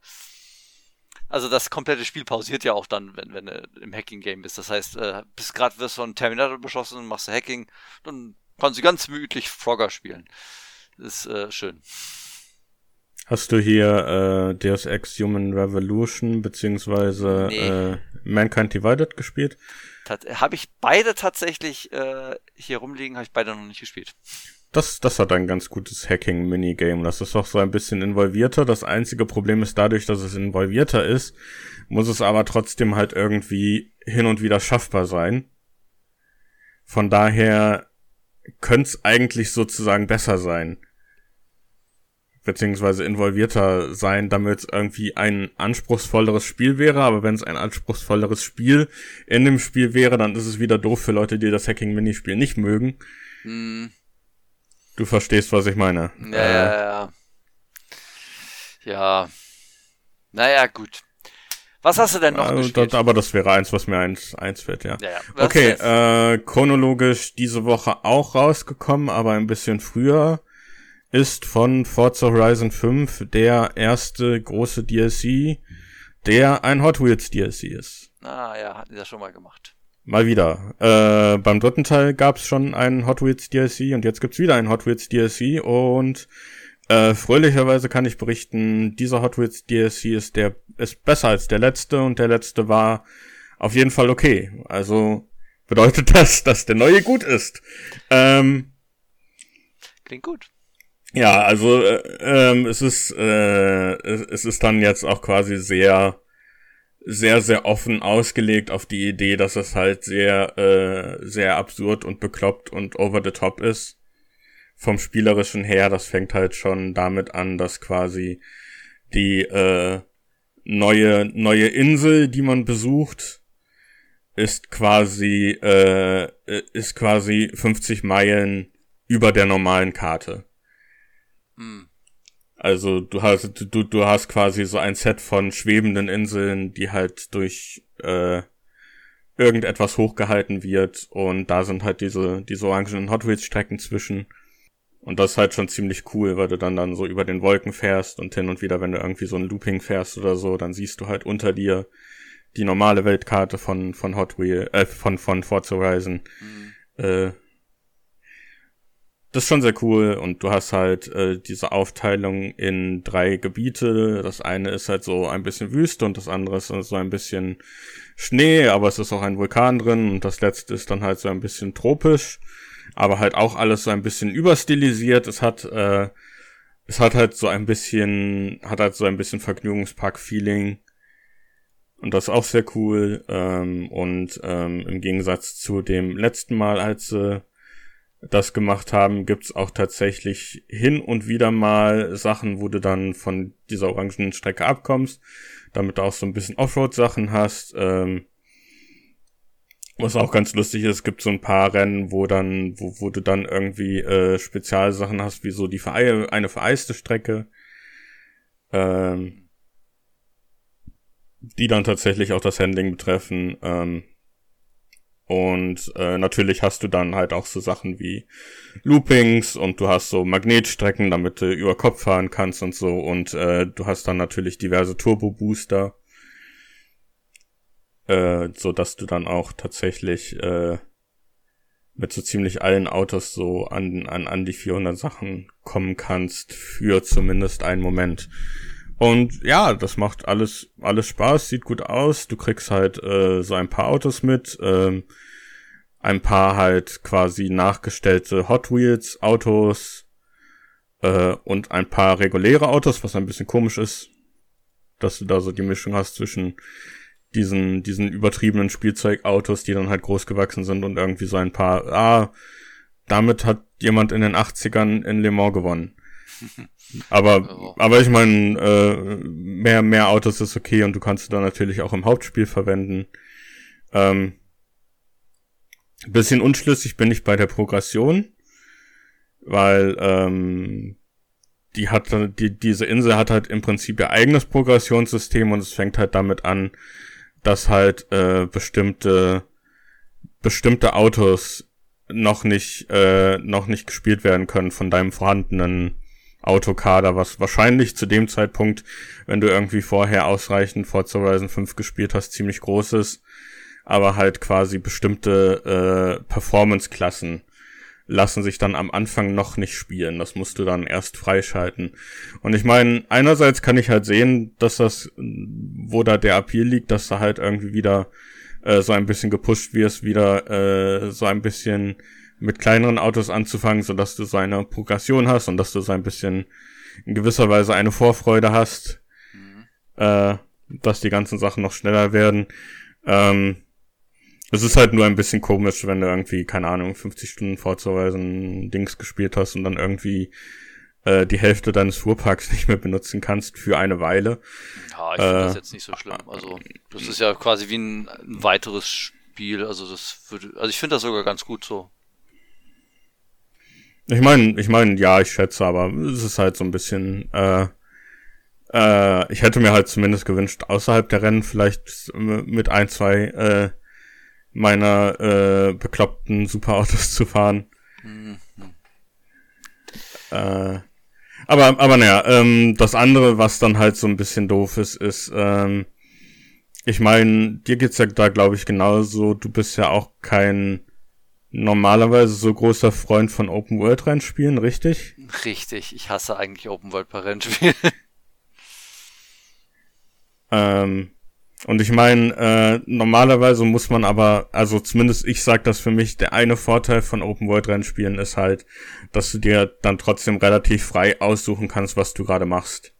Also das komplette Spiel pausiert ja auch dann, wenn, wenn du im Hacking-Game bist. Das heißt, äh, bis gerade wirst du von Terminator beschossen und machst du Hacking, dann kannst du ganz gemütlich Frogger spielen. Ist äh, schön. Hast du hier äh, Deus Ex Human Revolution beziehungsweise nee. äh, Mankind Divided gespielt? Habe ich beide tatsächlich äh, hier rumliegen, habe ich beide noch nicht gespielt. Das, das hat ein ganz gutes Hacking-Minigame. Das ist auch so ein bisschen involvierter. Das einzige Problem ist dadurch, dass es involvierter ist, muss es aber trotzdem halt irgendwie hin und wieder schaffbar sein. Von daher könnte es eigentlich sozusagen besser sein beziehungsweise involvierter sein, damit es irgendwie ein anspruchsvolleres Spiel wäre. Aber wenn es ein anspruchsvolleres Spiel in dem Spiel wäre, dann ist es wieder doof für Leute, die das Hacking-Minispiel nicht mögen. Hm. Du verstehst, was ich meine. Ja, äh, ja, ja. Ja. Naja, gut. Was hast du denn noch äh, gespielt? aber das wäre eins, was mir eins, eins fällt, ja. ja, ja. Okay, äh, chronologisch diese Woche auch rausgekommen, aber ein bisschen früher ist von Forza Horizon 5 der erste große DLC, der ein Hot Wheels DLC ist. Ah ja, hatten sie das schon mal gemacht. Mal wieder. Äh, beim dritten Teil gab es schon einen Hot Wheels DLC und jetzt gibt's wieder einen Hot Wheels DLC und äh, fröhlicherweise kann ich berichten, dieser Hot Wheels DLC ist der ist besser als der letzte und der letzte war auf jeden Fall okay. Also bedeutet <laughs> das, dass der neue gut ist. Ähm, Klingt gut. Ja, also äh, ähm, es ist äh, es, es ist dann jetzt auch quasi sehr sehr, sehr offen ausgelegt auf die Idee, dass es halt sehr, äh, sehr absurd und bekloppt und over the top ist. Vom spielerischen her, das fängt halt schon damit an, dass quasi die äh, neue, neue Insel, die man besucht, ist quasi, äh, ist quasi 50 Meilen über der normalen Karte. Hm. Also du hast du du hast quasi so ein Set von schwebenden Inseln, die halt durch äh, irgendetwas hochgehalten wird und da sind halt diese diese orangenen Hot Wheels Strecken zwischen und das ist halt schon ziemlich cool, weil du dann dann so über den Wolken fährst und hin und wieder, wenn du irgendwie so ein Looping fährst oder so, dann siehst du halt unter dir die normale Weltkarte von von Hot Wheel äh, von von Forza Horizon. Mhm. Äh, das ist schon sehr cool und du hast halt äh, diese Aufteilung in drei Gebiete. Das eine ist halt so ein bisschen Wüste und das andere ist so ein bisschen Schnee, aber es ist auch ein Vulkan drin und das letzte ist dann halt so ein bisschen tropisch, aber halt auch alles so ein bisschen überstilisiert. Es hat äh, es hat halt so ein bisschen hat halt so ein bisschen Vergnügungspark-Feeling und das ist auch sehr cool ähm, und ähm, im Gegensatz zu dem letzten Mal, als äh, das gemacht haben, gibt's auch tatsächlich hin und wieder mal Sachen, wo du dann von dieser orangenen Strecke abkommst, damit du auch so ein bisschen Offroad-Sachen hast. Ähm, was auch ganz lustig ist, gibt so ein paar Rennen, wo dann, wo, wo du dann irgendwie äh, Spezialsachen hast, wie so die Verei eine vereiste Strecke, ähm, die dann tatsächlich auch das Handling betreffen. Ähm, und äh, natürlich hast du dann halt auch so Sachen wie Loopings und du hast so Magnetstrecken, damit du über Kopf fahren kannst und so. Und äh, du hast dann natürlich diverse Turbo-Booster, äh, so dass du dann auch tatsächlich äh, mit so ziemlich allen Autos so an, an, an die 400 Sachen kommen kannst für zumindest einen Moment. Und ja, das macht alles, alles Spaß, sieht gut aus. Du kriegst halt äh, so ein paar Autos mit, ähm, ein paar halt quasi nachgestellte Hot Wheels Autos äh, und ein paar reguläre Autos, was ein bisschen komisch ist, dass du da so die Mischung hast zwischen diesen, diesen übertriebenen Spielzeugautos, die dann halt groß gewachsen sind und irgendwie so ein paar, ah, damit hat jemand in den 80ern in Le Mans gewonnen. <laughs> Aber, aber ich meine, äh, mehr, mehr Autos ist okay und du kannst sie dann natürlich auch im Hauptspiel verwenden. Ähm, bisschen unschlüssig bin ich bei der Progression, weil ähm, die hat die, diese Insel hat halt im Prinzip ihr eigenes Progressionssystem und es fängt halt damit an, dass halt äh, bestimmte bestimmte Autos noch nicht äh, noch nicht gespielt werden können von deinem vorhandenen Autokader, was wahrscheinlich zu dem Zeitpunkt, wenn du irgendwie vorher ausreichend Forza Horizon 5 gespielt hast, ziemlich groß ist, aber halt quasi bestimmte äh, Performance-Klassen lassen sich dann am Anfang noch nicht spielen. Das musst du dann erst freischalten. Und ich meine, einerseits kann ich halt sehen, dass das, wo da der Appeal liegt, dass da halt irgendwie wieder äh, so ein bisschen gepusht wirst, wieder äh, so ein bisschen mit kleineren Autos anzufangen, so dass du so eine Progression hast und dass du so ein bisschen in gewisser Weise eine Vorfreude hast, mhm. äh, dass die ganzen Sachen noch schneller werden. Ähm, es ist halt nur ein bisschen komisch, wenn du irgendwie, keine Ahnung, 50 Stunden vorzuweisen Dings gespielt hast und dann irgendwie äh, die Hälfte deines Fuhrparks <laughs> nicht mehr benutzen kannst für eine Weile. Ja, ich finde äh, das jetzt nicht so schlimm. Also, das ist ja quasi wie ein, ein weiteres Spiel. Also, das würde, also ich finde das sogar ganz gut so. Ich meine, ich meine, ja, ich schätze, aber es ist halt so ein bisschen, äh, äh, ich hätte mir halt zumindest gewünscht, außerhalb der Rennen vielleicht mit ein, zwei äh, meiner äh, bekloppten Superautos zu fahren. Mhm. Äh, aber, aber naja, ähm, das andere, was dann halt so ein bisschen doof ist, ist, ähm, ich meine, dir geht's ja da, glaube ich, genauso. Du bist ja auch kein normalerweise so großer Freund von Open World Rennspielen, richtig? Richtig, ich hasse eigentlich Open World bei Rennspielen. ähm, und ich meine, äh, normalerweise muss man aber, also zumindest ich sag das für mich, der eine Vorteil von Open World Rennspielen ist halt, dass du dir dann trotzdem relativ frei aussuchen kannst, was du gerade machst.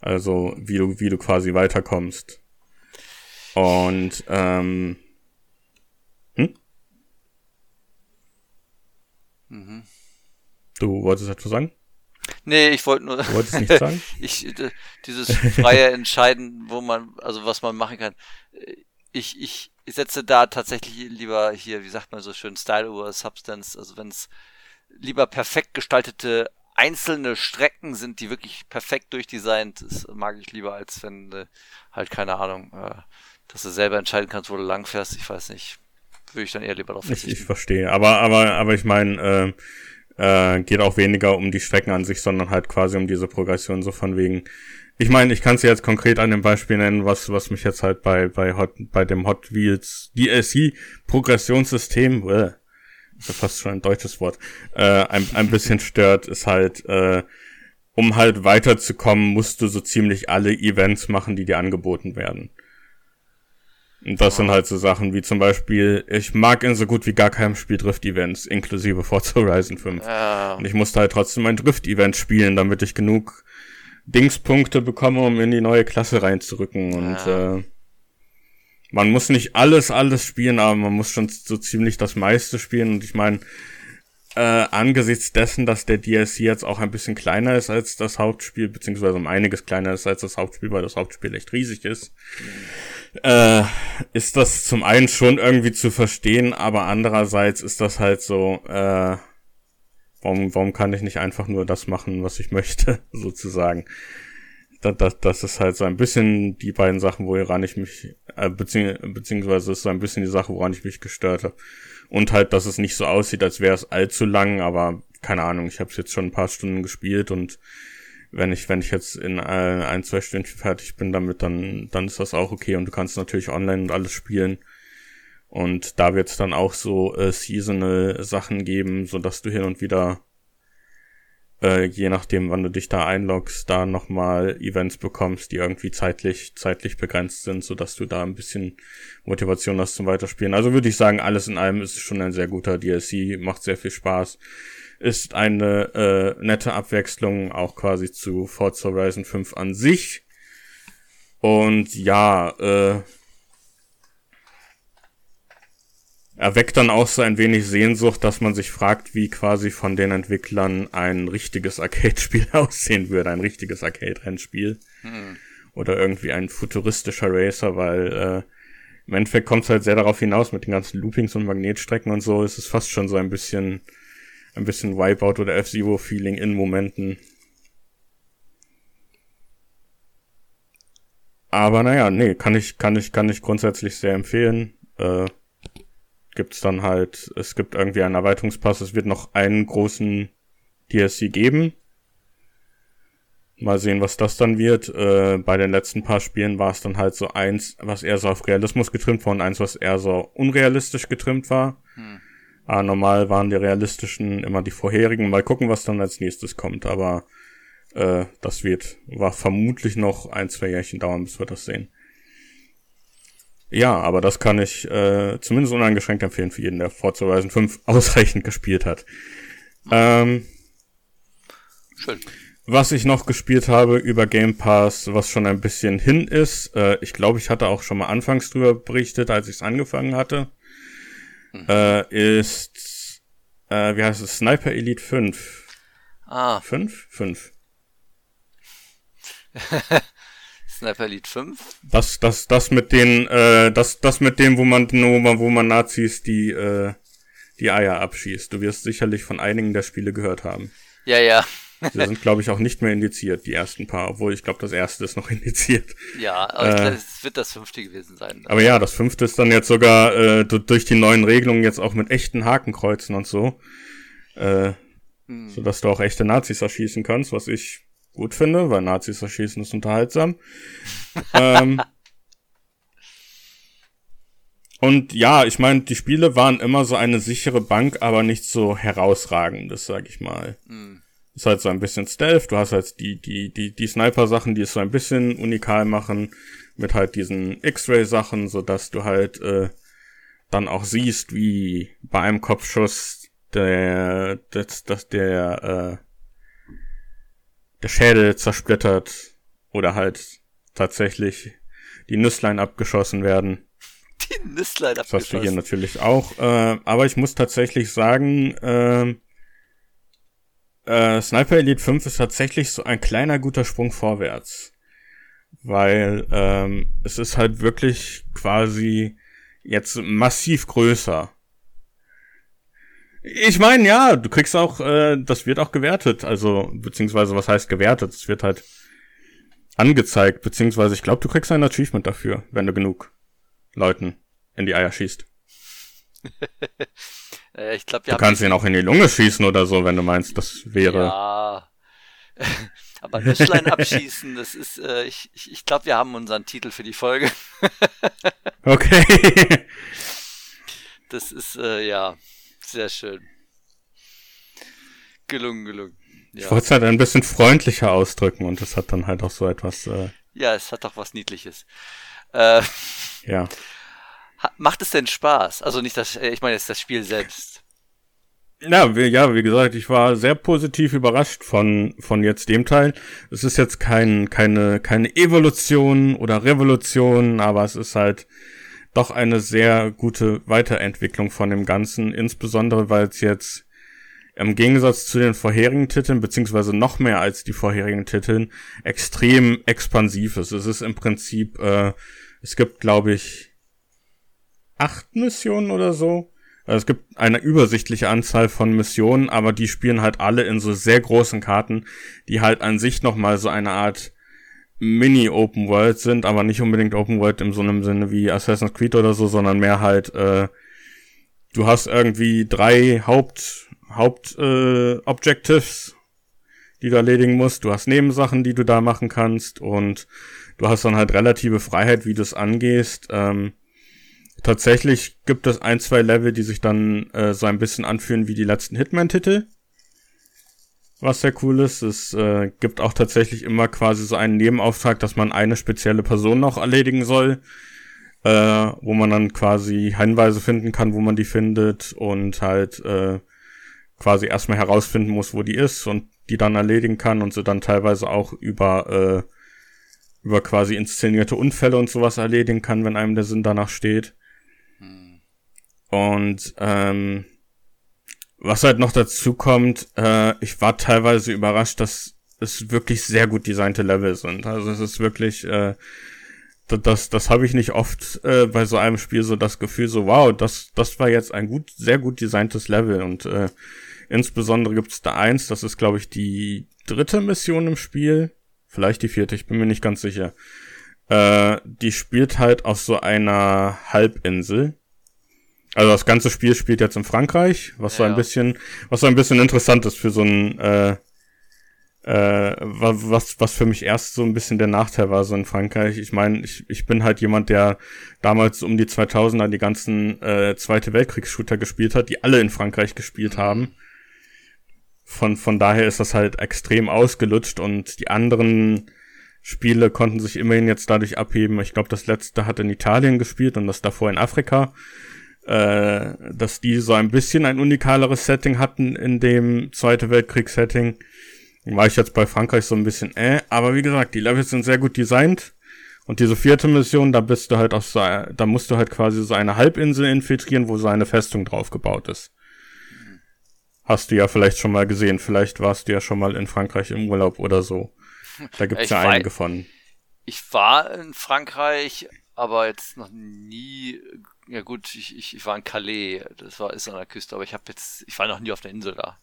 Also wie du, wie du quasi weiterkommst. Und ähm, hm? Mhm. Du wolltest etwas sagen? Nee, ich wollte nur. Wolltest nicht sagen? <laughs> ich, dieses freie Entscheiden, wo man, also was man machen kann. Ich, ich setze da tatsächlich lieber hier, wie sagt man so schön, Style over Substance. Also wenn es lieber perfekt gestaltete einzelne Strecken sind, die wirklich perfekt durchdesignt, das mag ich lieber, als wenn äh, halt, keine Ahnung, äh, dass du selber entscheiden kannst, wo du langfährst. Ich weiß nicht. Würde ich dann eher lieber darauf verzichten. Ich, ich verstehe. Aber, aber, aber ich meine, äh, äh, geht auch weniger um die Strecken an sich, sondern halt quasi um diese Progression, so von wegen. Ich meine, ich kann es jetzt konkret an dem Beispiel nennen, was, was mich jetzt halt bei, bei Hot, bei dem Hot Wheels DLC Progressionssystem, äh, fast schon ein deutsches Wort, äh, ein, ein bisschen stört, ist halt, äh, um halt weiterzukommen, musst du so ziemlich alle Events machen, die dir angeboten werden. Und das sind halt so Sachen wie zum Beispiel, ich mag in so gut wie gar keinem Spiel Drift-Events, inklusive <laughs> Forza Horizon 5. Ja. Und ich musste halt trotzdem ein Drift-Event spielen, damit ich genug Dingspunkte bekomme, um in die neue Klasse reinzurücken. Und ja. äh, man muss nicht alles, alles spielen, aber man muss schon so ziemlich das meiste spielen. Und ich meine, äh, angesichts dessen, dass der DLC jetzt auch ein bisschen kleiner ist als das Hauptspiel, beziehungsweise um einiges kleiner ist als das Hauptspiel, weil das Hauptspiel echt riesig ist. Mhm äh, ist das zum einen schon irgendwie zu verstehen, aber andererseits ist das halt so, äh, warum, warum kann ich nicht einfach nur das machen, was ich möchte, <laughs> sozusagen. Das, das, das ist halt so ein bisschen die beiden Sachen, woran ich mich, äh, bezieh beziehungsweise ist so ein bisschen die Sache, woran ich mich gestört habe. Und halt, dass es nicht so aussieht, als wäre es allzu lang, aber keine Ahnung, ich habe es jetzt schon ein paar Stunden gespielt und wenn ich, wenn ich jetzt in ein, ein, zwei Stunden fertig bin damit, dann, dann ist das auch okay und du kannst natürlich online und alles spielen. Und da wird es dann auch so äh, seasonal Sachen geben, so dass du hin und wieder, äh, je nachdem, wann du dich da einloggst, da nochmal Events bekommst, die irgendwie zeitlich, zeitlich begrenzt sind, so dass du da ein bisschen Motivation hast zum Weiterspielen. Also würde ich sagen, alles in allem ist es schon ein sehr guter DLC, macht sehr viel Spaß ist eine äh, nette Abwechslung auch quasi zu Forza Horizon 5 an sich. Und ja, äh, erweckt dann auch so ein wenig Sehnsucht, dass man sich fragt, wie quasi von den Entwicklern ein richtiges Arcade-Spiel <laughs> aussehen würde, ein richtiges Arcade-Rennspiel. Hm. Oder irgendwie ein futuristischer Racer, weil äh, im Endeffekt kommt es halt sehr darauf hinaus mit den ganzen Loopings und Magnetstrecken und so, ist es fast schon so ein bisschen ein bisschen Wipeout oder F-Zero-Feeling in Momenten. Aber naja, nee, kann ich, kann ich, kann ich grundsätzlich sehr empfehlen. Äh, gibt's dann halt, es gibt irgendwie einen Erweiterungspass, es wird noch einen großen DLC geben. Mal sehen, was das dann wird. Äh, bei den letzten paar Spielen war es dann halt so eins, was eher so auf Realismus getrimmt war und eins, was eher so unrealistisch getrimmt war. Hm. Ah, normal waren die realistischen immer die vorherigen. Mal gucken, was dann als nächstes kommt. Aber äh, das wird war vermutlich noch ein, zwei Jährchen dauern, bis wir das sehen. Ja, aber das kann ich äh, zumindest uneingeschränkt empfehlen für jeden, der Forza Horizon 5 ausreichend gespielt hat. Ähm, Schön. Was ich noch gespielt habe über Game Pass, was schon ein bisschen hin ist, äh, ich glaube, ich hatte auch schon mal anfangs drüber berichtet, als ich es angefangen hatte mhm. äh, ist, äh, wie heißt es, Sniper Elite 5. Ah. 5? 5. <laughs> Sniper Elite 5? Das, das, das mit den, äh, das, das mit dem, wo man, wo man Nazis die, äh, die Eier abschießt. Du wirst sicherlich von einigen der Spiele gehört haben. Ja, ja. Die sind, glaube ich, auch nicht mehr indiziert, die ersten paar, obwohl ich glaube, das erste ist noch <laughs> indiziert. Ja, aber äh, ich glaube, es wird das fünfte gewesen sein. Aber ja, das fünfte ist dann jetzt sogar äh, durch die neuen Regelungen jetzt auch mit echten Hakenkreuzen und so. Äh, hm. Sodass du auch echte Nazis erschießen kannst, was ich gut finde, weil Nazis erschießen ist unterhaltsam. <laughs> ähm, und ja, ich meine, die Spiele waren immer so eine sichere Bank, aber nicht so herausragendes, sag ich mal. Hm ist halt so ein bisschen Stealth. Du hast halt die, die, die, die Sniper-Sachen, die es so ein bisschen unikal machen, mit halt diesen X-Ray-Sachen, so dass du halt äh, dann auch siehst, wie bei einem Kopfschuss der, das, das, der, äh, der Schädel zersplittert oder halt tatsächlich die Nüsslein abgeschossen werden. Die Nüsslein abgeschossen. Das hast du hier natürlich auch. Äh, aber ich muss tatsächlich sagen, äh, äh, Sniper Elite 5 ist tatsächlich so ein kleiner guter Sprung vorwärts. Weil ähm, es ist halt wirklich quasi jetzt massiv größer. Ich meine, ja, du kriegst auch, äh, das wird auch gewertet, also, beziehungsweise was heißt gewertet? Es wird halt angezeigt, beziehungsweise ich glaube, du kriegst ein Achievement dafür, wenn du genug Leuten in die Eier schießt. <laughs> ich glaub, du kannst ihn auch in die Lunge schießen oder so, wenn du meinst, das wäre. Ja. <laughs> Aber Nüsslein <laughs> abschießen, das ist, äh, ich, ich, ich glaube, wir haben unseren Titel für die Folge. <laughs> okay. Das ist, äh, ja, sehr schön. Gelungen, gelungen. Ja. Ich wollte es halt ein bisschen freundlicher ausdrücken und es hat dann halt auch so etwas. Äh, ja, es hat doch was Niedliches. Äh, ja. Macht es denn Spaß? Also nicht das, äh, ich meine jetzt das Spiel selbst. Ja, wie, ja, wie gesagt, ich war sehr positiv überrascht von, von jetzt dem Teil. Es ist jetzt kein, keine, keine Evolution oder Revolution, aber es ist halt doch eine sehr gute Weiterentwicklung von dem Ganzen, insbesondere weil es jetzt im Gegensatz zu den vorherigen Titeln, beziehungsweise noch mehr als die vorherigen Titeln, extrem expansiv ist. Es ist im Prinzip, äh, es gibt, glaube ich, acht Missionen oder so. Also es gibt eine übersichtliche Anzahl von Missionen, aber die spielen halt alle in so sehr großen Karten, die halt an sich nochmal so eine Art Mini-Open World sind, aber nicht unbedingt Open World im so einem Sinne wie Assassin's Creed oder so, sondern mehr halt, äh, du hast irgendwie drei Haupt, Haupt, äh, Objectives, die du erledigen musst. Du hast Nebensachen, die du da machen kannst und du hast dann halt relative Freiheit, wie du es angehst. Ähm, tatsächlich gibt es ein, zwei Level, die sich dann äh, so ein bisschen anfühlen wie die letzten Hitman-Titel was sehr cool ist. Es äh, gibt auch tatsächlich immer quasi so einen Nebenauftrag, dass man eine spezielle Person noch erledigen soll, äh, wo man dann quasi Hinweise finden kann, wo man die findet und halt äh, quasi erstmal herausfinden muss, wo die ist und die dann erledigen kann und sie dann teilweise auch über äh, über quasi inszenierte Unfälle und sowas erledigen kann, wenn einem der Sinn danach steht. Und ähm, was halt noch dazu kommt, äh, ich war teilweise überrascht, dass es wirklich sehr gut designte Level sind. Also es ist wirklich, äh, das, das habe ich nicht oft äh, bei so einem Spiel so das Gefühl, so wow, das, das war jetzt ein gut, sehr gut designtes Level und äh, insbesondere gibt es da eins, das ist glaube ich die dritte Mission im Spiel, vielleicht die vierte, ich bin mir nicht ganz sicher. Äh, die spielt halt auf so einer Halbinsel also das ganze Spiel spielt jetzt in Frankreich, was ja, so ein bisschen, was so ein bisschen interessant ist für so ein, äh, äh, was, was für mich erst so ein bisschen der Nachteil war, so in Frankreich. Ich meine, ich, ich bin halt jemand, der damals um die 2000er die ganzen äh, Zweite Weltkriegs-Shooter gespielt hat, die alle in Frankreich gespielt haben. Von, von daher ist das halt extrem ausgelutscht und die anderen Spiele konnten sich immerhin jetzt dadurch abheben. Ich glaube, das letzte hat in Italien gespielt und das davor in Afrika äh, dass die so ein bisschen ein unikaleres Setting hatten in dem Zweite Weltkrieg-Setting. War ich jetzt bei Frankreich so ein bisschen äh, aber wie gesagt, die Levels sind sehr gut designt. Und diese vierte Mission, da bist du halt auf so, da musst du halt quasi so eine Halbinsel infiltrieren, wo so eine Festung drauf gebaut ist. Hast du ja vielleicht schon mal gesehen, vielleicht warst du ja schon mal in Frankreich im Urlaub oder so. Da gibt's ich ja einige von. Ich war in Frankreich, aber jetzt noch nie ja gut, ich, ich, ich war in Calais, das war ist an der Küste, aber ich habe jetzt, ich war noch nie auf der Insel da.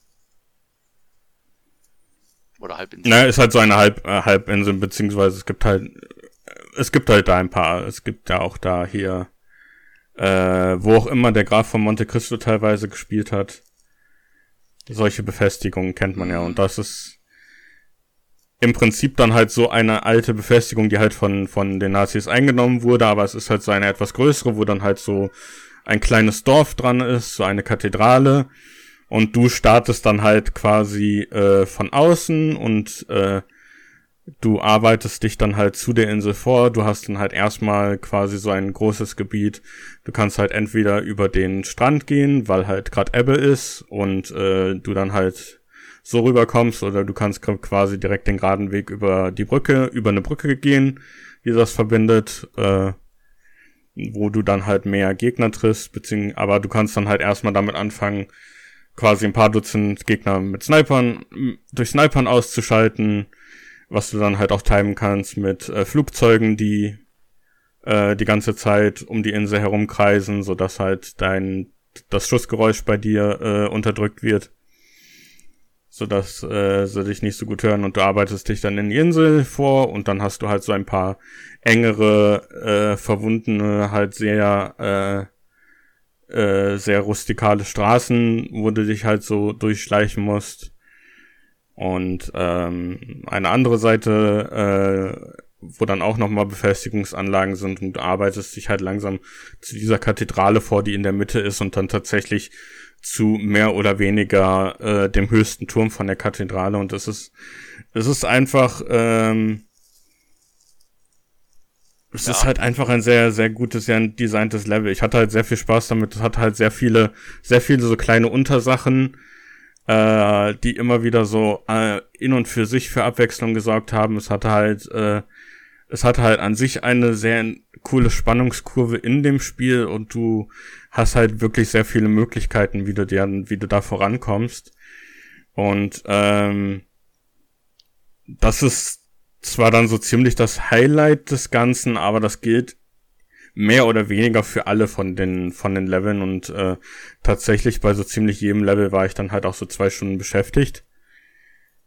Oder Halbinsel. Na, ist halt so eine Halb, äh, Halbinsel, beziehungsweise es gibt halt, es gibt halt da ein paar, es gibt ja auch da hier, äh, wo auch immer der Graf von Monte Cristo teilweise gespielt hat. Solche Befestigungen kennt man ja und das ist, im Prinzip dann halt so eine alte Befestigung, die halt von, von den Nazis eingenommen wurde, aber es ist halt so eine etwas größere, wo dann halt so ein kleines Dorf dran ist, so eine Kathedrale. Und du startest dann halt quasi äh, von außen und äh, du arbeitest dich dann halt zu der Insel vor. Du hast dann halt erstmal quasi so ein großes Gebiet. Du kannst halt entweder über den Strand gehen, weil halt gerade Ebbe ist und äh, du dann halt so rüberkommst oder du kannst quasi direkt den geraden Weg über die Brücke, über eine Brücke gehen, die das verbindet, äh, wo du dann halt mehr Gegner triffst, beziehungsweise, aber du kannst dann halt erstmal damit anfangen, quasi ein paar Dutzend Gegner mit Snipern, durch Snipern auszuschalten, was du dann halt auch timen kannst mit äh, Flugzeugen, die äh, die ganze Zeit um die Insel herumkreisen, so dass halt dein das Schussgeräusch bei dir äh, unterdrückt wird, so dass äh, sie dich nicht so gut hören und du arbeitest dich dann in die Insel vor und dann hast du halt so ein paar engere, äh, verwundene, halt sehr äh, äh, sehr rustikale Straßen, wo du dich halt so durchschleichen musst. Und ähm, eine andere Seite, äh, wo dann auch nochmal Befestigungsanlagen sind und du arbeitest dich halt langsam zu dieser Kathedrale vor, die in der Mitte ist und dann tatsächlich zu mehr oder weniger äh, dem höchsten Turm von der Kathedrale. Und es ist, es ist einfach, ähm, es ja. ist halt einfach ein sehr, sehr gutes, sehr designtes Level. Ich hatte halt sehr viel Spaß damit. Es hat halt sehr viele, sehr viele so kleine Untersachen, äh, die immer wieder so äh, in und für sich für Abwechslung gesorgt haben. Es hatte halt, äh, es hatte halt an sich eine sehr coole Spannungskurve in dem Spiel und du hast halt wirklich sehr viele Möglichkeiten, wie du dir, wie du da vorankommst. Und ähm, das ist zwar dann so ziemlich das Highlight des Ganzen, aber das gilt mehr oder weniger für alle von den von den Leveln und äh, tatsächlich bei so ziemlich jedem Level war ich dann halt auch so zwei Stunden beschäftigt,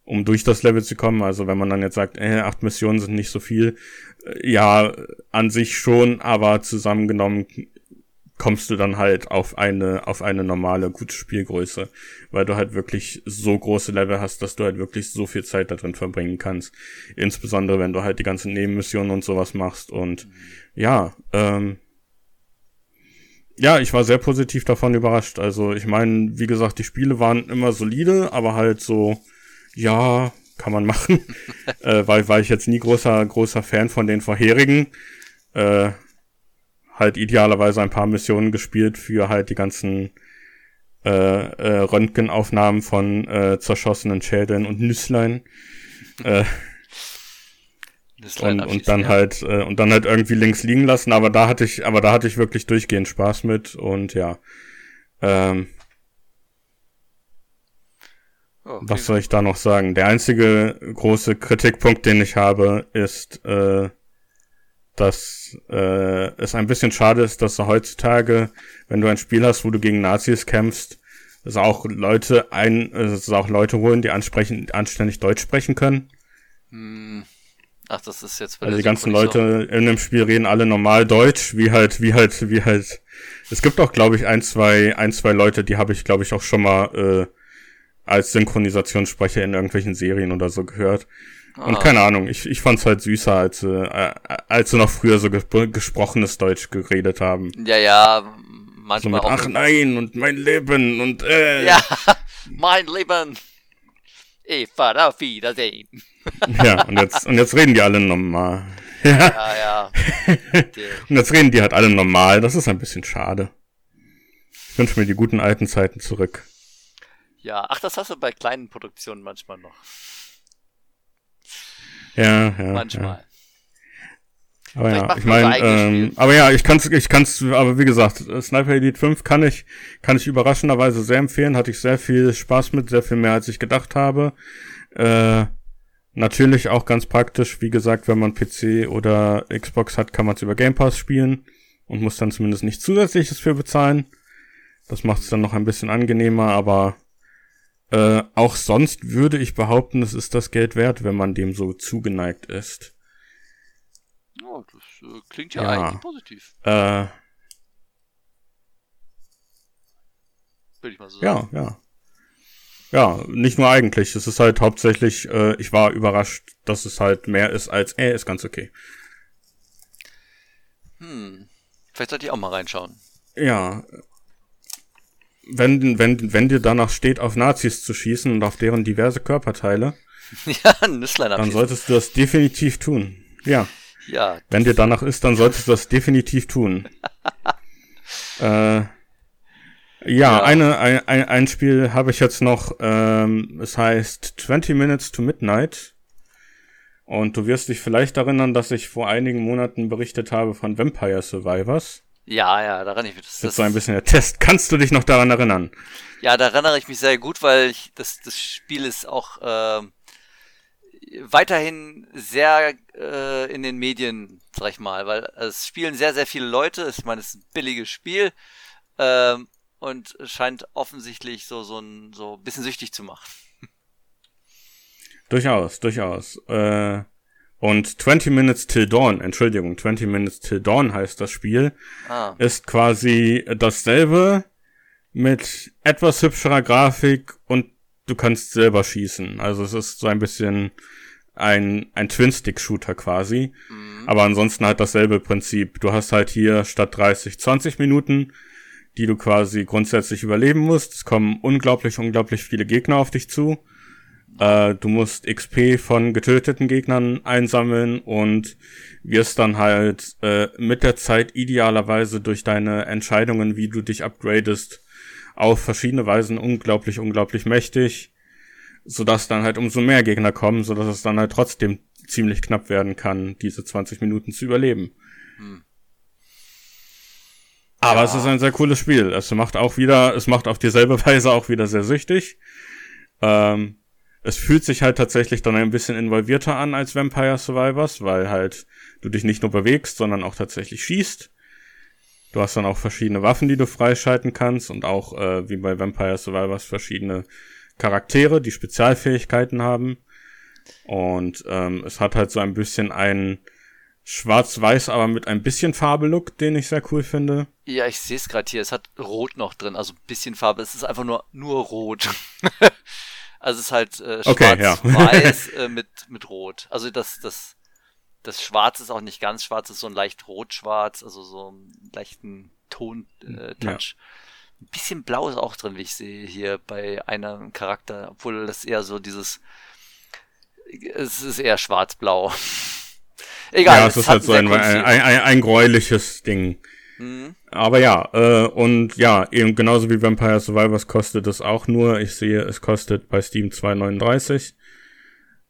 um durch das Level zu kommen. Also wenn man dann jetzt sagt, äh, acht Missionen sind nicht so viel, äh, ja, an sich schon, aber zusammengenommen kommst du dann halt auf eine, auf eine normale, gute Spielgröße, weil du halt wirklich so große Level hast, dass du halt wirklich so viel Zeit da drin verbringen kannst. Insbesondere, wenn du halt die ganzen Nebenmissionen und sowas machst und ja, ähm, ja, ich war sehr positiv davon überrascht. Also ich meine, wie gesagt, die Spiele waren immer solide, aber halt so, ja, kann man machen. <laughs> äh, weil, weil ich jetzt nie großer, großer Fan von den vorherigen. Äh, halt idealerweise ein paar Missionen gespielt für halt die ganzen äh, äh, Röntgenaufnahmen von äh, zerschossenen Schädeln und Nüsslein. äh, <laughs> und, und dann ja. halt äh, und dann halt irgendwie links liegen lassen, aber da hatte ich, aber da hatte ich wirklich durchgehend Spaß mit und ja. Ähm, oh, okay. Was soll ich da noch sagen? Der einzige große Kritikpunkt, den ich habe, ist äh, dass äh, es ein bisschen schade ist, dass du heutzutage, wenn du ein Spiel hast, wo du gegen Nazis kämpfst, dass auch Leute ein, dass auch Leute holen, die ansprechen, anständig Deutsch sprechen können. Hm. Ach, das ist jetzt Also die ganzen Leute in dem Spiel reden alle normal Deutsch, wie halt, wie halt, wie halt. Es gibt auch, glaube ich, ein, zwei, ein, zwei Leute, die habe ich, glaube ich, auch schon mal äh, als Synchronisationssprecher in irgendwelchen Serien oder so gehört. Und ah. keine Ahnung, ich, ich fand's halt süßer, als, äh, als sie noch früher so ges gesprochenes Deutsch geredet haben. Ja, ja, manchmal so mit, auch. Ach nein, und mein Leben, und äh. Ja, <laughs> mein Leben. Eva, auf Wiedersehen. <laughs> Ja, und jetzt, und jetzt reden die alle normal. <laughs> Ja, ja. ja. und jetzt reden die halt alle normal, das ist ein bisschen schade. Ich wünsche mir die guten alten Zeiten zurück. Ja, ach, das hast du bei kleinen Produktionen manchmal noch. Ja, ja. Manchmal. Ja. Aber ja, ich meine, ähm, aber ja, ich kann's, ich kann's, aber wie gesagt, Sniper Elite 5 kann ich, kann ich überraschenderweise sehr empfehlen, hatte ich sehr viel Spaß mit, sehr viel mehr als ich gedacht habe. Äh, natürlich auch ganz praktisch, wie gesagt, wenn man PC oder Xbox hat, kann man es über Game Pass spielen und muss dann zumindest nicht zusätzliches für bezahlen. Das macht es dann noch ein bisschen angenehmer, aber äh, auch sonst würde ich behaupten, es ist das Geld wert, wenn man dem so zugeneigt ist. Ja, das äh, klingt ja, ja, eigentlich positiv. Äh, Würde ich mal so sagen. Ja, ja. Ja, nicht nur eigentlich. Es ist halt hauptsächlich, äh, ich war überrascht, dass es halt mehr ist als, äh, ist ganz okay. Hm. Vielleicht sollte ich auch mal reinschauen. Ja, wenn, wenn, wenn dir danach steht, auf Nazis zu schießen und auf deren diverse Körperteile, <laughs> ja, Nüsslein dann solltest du das definitiv tun. Ja. Ja. Wenn dir danach ist, dann solltest du das definitiv tun. <laughs> äh, ja, ja, Eine, ein, ein Spiel habe ich jetzt noch, ähm, es heißt 20 Minutes to Midnight. Und du wirst dich vielleicht erinnern, dass ich vor einigen Monaten berichtet habe von Vampire Survivors. Ja, ja, daran ich mich. Das, das ist so ein bisschen der Test. Kannst du dich noch daran erinnern? Ja, da erinnere ich mich sehr gut, weil ich, das, das Spiel ist auch äh, weiterhin sehr äh, in den Medien, sag ich mal, weil es spielen sehr, sehr viele Leute. Ich meine, es ist ein billiges Spiel äh, und scheint offensichtlich so, so ein so ein bisschen süchtig zu machen. Durchaus, durchaus. Äh, und 20 Minutes Till Dawn, Entschuldigung, 20 Minutes Till Dawn heißt das Spiel, ah. ist quasi dasselbe mit etwas hübscherer Grafik und du kannst selber schießen. Also es ist so ein bisschen ein, ein Twin-Stick-Shooter quasi. Mhm. Aber ansonsten halt dasselbe Prinzip. Du hast halt hier statt 30, 20 Minuten, die du quasi grundsätzlich überleben musst. Es kommen unglaublich, unglaublich viele Gegner auf dich zu. Äh, du musst XP von getöteten Gegnern einsammeln und wirst dann halt äh, mit der Zeit idealerweise durch deine Entscheidungen, wie du dich upgradest, auf verschiedene Weisen unglaublich, unglaublich mächtig, sodass dann halt umso mehr Gegner kommen, sodass es dann halt trotzdem ziemlich knapp werden kann, diese 20 Minuten zu überleben. Hm. Aber ja. es ist ein sehr cooles Spiel. Es macht auch wieder, es macht auf dieselbe <laughs> Weise auch wieder sehr süchtig. Ähm, es fühlt sich halt tatsächlich dann ein bisschen involvierter an als Vampire Survivors, weil halt du dich nicht nur bewegst, sondern auch tatsächlich schießt. Du hast dann auch verschiedene Waffen, die du freischalten kannst und auch äh, wie bei Vampire Survivors verschiedene Charaktere, die Spezialfähigkeiten haben. Und ähm, es hat halt so ein bisschen einen schwarz-weiß, aber mit ein bisschen Farbe-Look, den ich sehr cool finde. Ja, ich sehe es gerade hier. Es hat Rot noch drin, also ein bisschen Farbe. Es ist einfach nur nur Rot. <laughs> Also es ist halt äh, schwarz-weiß ja. <laughs> äh, mit, mit Rot. Also das, das, das Schwarz ist auch nicht ganz schwarz, ist so ein leicht rot-schwarz, also so einen leichten Ton-Touch. Äh. Ein bisschen Blau ist auch drin, wie ich sehe hier bei einem Charakter, obwohl das eher so dieses, es ist eher schwarz-blau. <laughs> Egal. Ja, es ist halt so ein, ein, ein, ein gräuliches Ding. Mhm. Aber ja, äh, und ja, eben genauso wie Vampire Survivors kostet es auch nur. Ich sehe, es kostet bei Steam 2,39.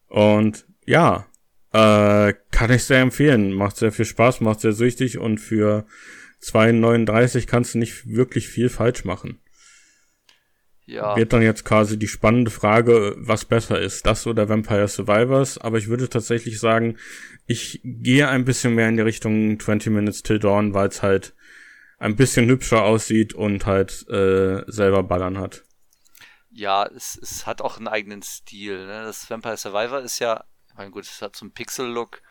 Und ja, äh, kann ich sehr empfehlen. Macht sehr viel Spaß, macht sehr süchtig und für 2,39 kannst du nicht wirklich viel falsch machen. Ja. Wird dann jetzt quasi die spannende Frage, was besser ist, das oder Vampire Survivors. Aber ich würde tatsächlich sagen, ich gehe ein bisschen mehr in die Richtung 20 Minutes Till Dawn, weil es halt ein bisschen hübscher aussieht und halt äh, selber Ballern hat. Ja, es, es hat auch einen eigenen Stil. Ne? Das Vampire Survivor ist ja, mein gut, es hat so einen Pixel-Look.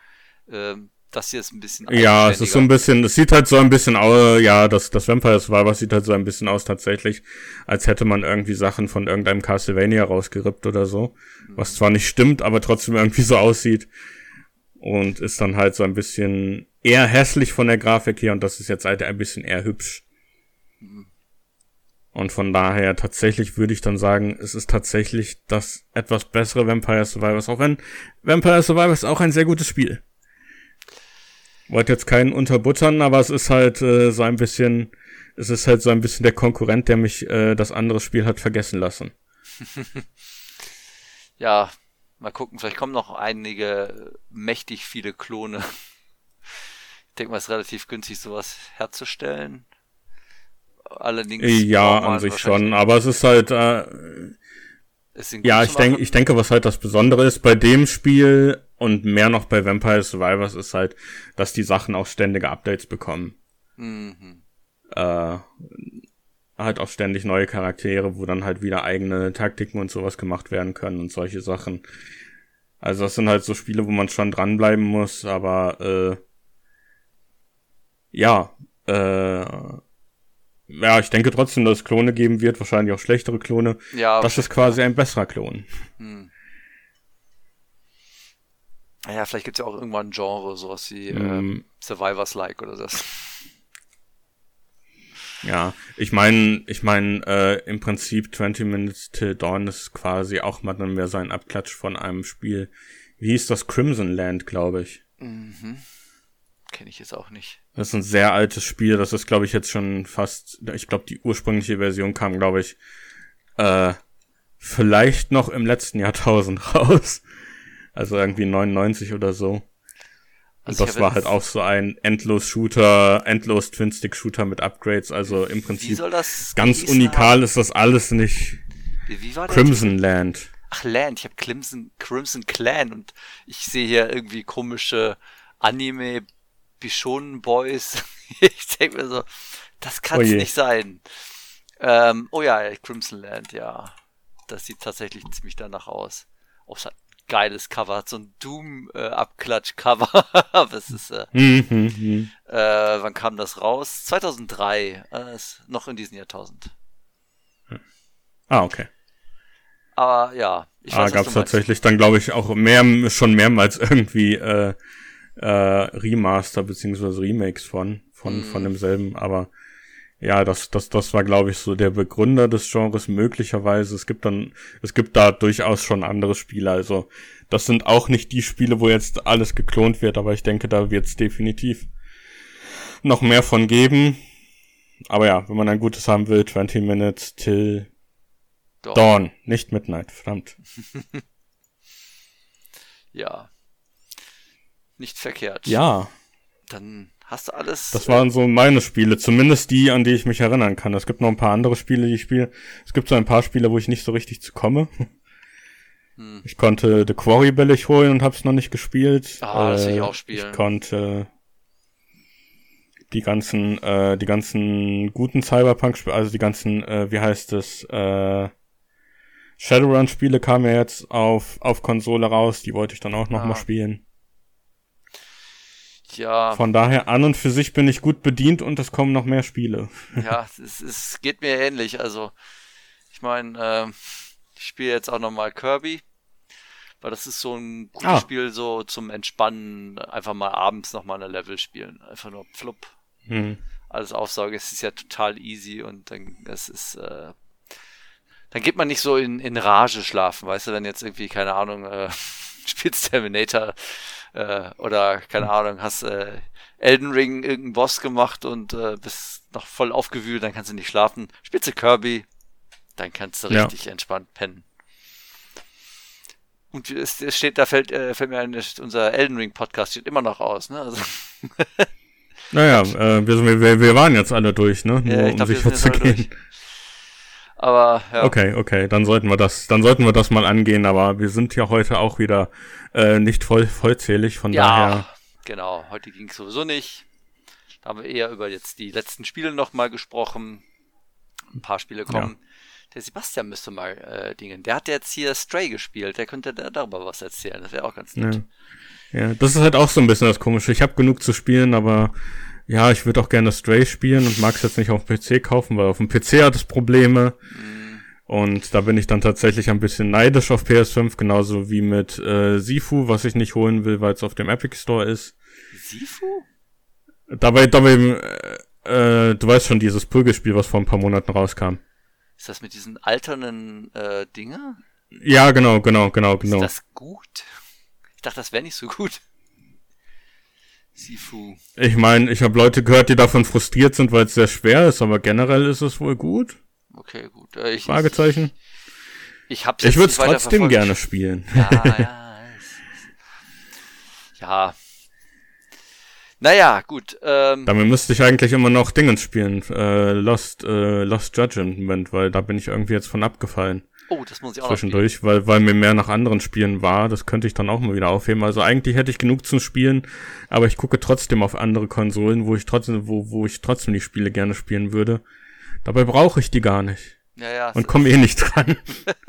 Ähm, das hier ist ein bisschen Ja, es ist so ein bisschen, es sieht halt so ein bisschen aus, ja, das, das Vampire Survivor sieht halt so ein bisschen aus tatsächlich, als hätte man irgendwie Sachen von irgendeinem Castlevania rausgerippt oder so. Mhm. Was zwar nicht stimmt, aber trotzdem irgendwie so aussieht. Und ist dann halt so ein bisschen eher hässlich von der Grafik her und das ist jetzt halt ein bisschen eher hübsch. Und von daher tatsächlich würde ich dann sagen, es ist tatsächlich das etwas bessere Vampire Survivors, auch wenn Vampire Survivors auch ein sehr gutes Spiel. Wollte jetzt keinen unterbuttern, aber es ist halt äh, so ein bisschen, es ist halt so ein bisschen der Konkurrent, der mich äh, das andere Spiel hat vergessen lassen. <laughs> ja, mal gucken, vielleicht kommen noch einige mächtig viele Klone denke mal, es ist relativ günstig, sowas herzustellen. Allerdings. Ja, an sich schon, aber es ist halt, äh, ja, ich denke, ich denke, was halt das Besondere ist bei dem Spiel und mehr noch bei Vampire Survivors ist halt, dass die Sachen auch ständige Updates bekommen. Mhm. Äh, halt auch ständig neue Charaktere, wo dann halt wieder eigene Taktiken und sowas gemacht werden können und solche Sachen. Also das sind halt so Spiele, wo man schon dranbleiben muss, aber äh, ja, äh, ja, ich denke trotzdem, dass es Klone geben wird, wahrscheinlich auch schlechtere Klone. Ja. Das ist quasi ein besserer Klon. Hm. Ja, vielleicht gibt es ja auch irgendwann ein Genre, sowas wie mm. äh, Survivors-like oder das. Ja, ich meine, ich meine, äh, im Prinzip 20 Minutes Till Dawn ist quasi auch mal dann mehr so ein Abklatsch von einem Spiel. Wie hieß das? Crimson Land, glaube ich. Mhm kenne ich jetzt auch nicht. Das ist ein sehr altes Spiel. Das ist, glaube ich, jetzt schon fast. Ich glaube, die ursprüngliche Version kam, glaube ich, äh, vielleicht noch im letzten Jahrtausend <laughs> raus. Also irgendwie 99 oder so. Also und das war halt auch so ein Endlos-Shooter, endlos Twin-Stick-Shooter mit Upgrades. Also im Prinzip ganz unikal ist das alles nicht. Wie, wie war Crimson Land. Ach, Land. Ich habe Crimson, Crimson Clan und ich sehe hier irgendwie komische Anime Bishonen Boys. <laughs> ich denke mir so, das kann es oh nicht sein. Ähm, oh ja, Crimson Land, ja. Das sieht tatsächlich ziemlich danach aus. Oh, es hat geiles Cover, so ein Doom-Abklatsch-Cover. Äh, <laughs> das ist, äh, mhm, mhm. äh, wann kam das raus? 2003, äh, noch in diesem Jahrtausend. Ah, okay. Aber ja, ich ah, weiß, ah, gab es tatsächlich dann, glaube ich, auch mehr, schon mehrmals <laughs> irgendwie äh, äh, Remaster beziehungsweise Remakes von, von, mhm. von demselben, aber ja, das, das, das war, glaube ich, so der Begründer des Genres möglicherweise. Es gibt dann, es gibt da durchaus schon andere Spiele. Also, das sind auch nicht die Spiele, wo jetzt alles geklont wird, aber ich denke, da wird es definitiv noch mehr von geben. Aber ja, wenn man ein gutes haben will, 20 Minutes till Dawn, Dawn nicht Midnight, verdammt. <laughs> ja. Nicht verkehrt. Ja. Dann Hast du alles? Das waren so meine Spiele, zumindest die, an die ich mich erinnern kann. Es gibt noch ein paar andere Spiele, die ich spiele. Es gibt so ein paar Spiele, wo ich nicht so richtig zu komme. Hm. Ich konnte The Quarry billig holen und hab's noch nicht gespielt. Ah, das will ich äh, auch spielen. Ich konnte die ganzen, äh, die ganzen guten Cyberpunk, also die ganzen, äh, wie heißt es, äh, Shadowrun-Spiele kamen ja jetzt auf, auf Konsole raus, die wollte ich dann auch noch ah. mal spielen. Ja. Von daher an und für sich bin ich gut bedient und es kommen noch mehr Spiele. Ja, es, es geht mir ähnlich. Also, ich meine, äh, ich spiele jetzt auch nochmal Kirby, weil das ist so ein gutes ah. Spiel, so zum Entspannen, einfach mal abends nochmal eine Level spielen. Einfach nur flupp. Hm. Alles aufsaugen. Es ist ja total easy und dann, es ist, äh, dann geht man nicht so in, in Rage schlafen, weißt du, wenn jetzt irgendwie, keine Ahnung, äh, spielst Terminator äh, oder keine Ahnung, hast äh, Elden Ring irgendeinen Boss gemacht und äh, bist noch voll aufgewühlt, dann kannst du nicht schlafen. Spielst du Kirby, dann kannst du richtig ja. entspannt pennen. Und es, es steht, da fällt, äh, fällt mir ein, unser Elden Ring Podcast steht immer noch aus, ne? Also naja, äh, wir, wir, wir waren jetzt alle durch, ne? Nur ja, ich glaub, um sicher zu gehen. Durch. Aber ja. Okay, okay, dann sollten wir das, dann sollten wir das mal angehen, aber wir sind ja heute auch wieder äh, nicht voll vollzählig, von ja, daher. Genau, heute ging es sowieso nicht. Da haben wir eher über jetzt die letzten Spiele nochmal gesprochen. Ein paar Spiele kommen. Ja. Der Sebastian müsste mal äh, dingen. Der hat jetzt hier Stray gespielt. Der könnte da darüber was erzählen. Das wäre auch ganz nett. Ja. ja, das ist halt auch so ein bisschen das Komische. Ich habe genug zu spielen, aber ja, ich würde auch gerne Stray spielen und mag es jetzt nicht auf dem PC kaufen, weil auf dem PC hat es Probleme. Und da bin ich dann tatsächlich ein bisschen neidisch auf PS5, genauso wie mit äh, Sifu, was ich nicht holen will, weil es auf dem Epic Store ist. Sifu? Dabei, dabei, äh, äh, du weißt schon, dieses Prügelspiel, was vor ein paar Monaten rauskam. Ist das mit diesen alternden äh, Dinger? Ja, genau, genau, genau, genau. Ist das gut? Ich dachte, das wäre nicht so gut. Sifu. Ich meine, ich habe Leute gehört, die davon frustriert sind, weil es sehr schwer ist, aber generell ist es wohl gut. Okay, gut. Äh, ich, Fragezeichen. Ich, ich hab's Ich würde es trotzdem gerne spielen. Ja, ja. ja. Naja, gut. Ähm, Damit müsste ich eigentlich immer noch Dingens spielen. Äh, Lost, äh, Lost Judgment, weil da bin ich irgendwie jetzt von abgefallen. Oh, das muss ich auch Zwischendurch, weil, weil mir mehr nach anderen Spielen war. Das könnte ich dann auch mal wieder aufheben. Also eigentlich hätte ich genug zum Spielen, aber ich gucke trotzdem auf andere Konsolen, wo ich trotzdem, wo, wo ich trotzdem die Spiele gerne spielen würde. Dabei brauche ich die gar nicht. Ja, ja. Und komme eh nicht dran.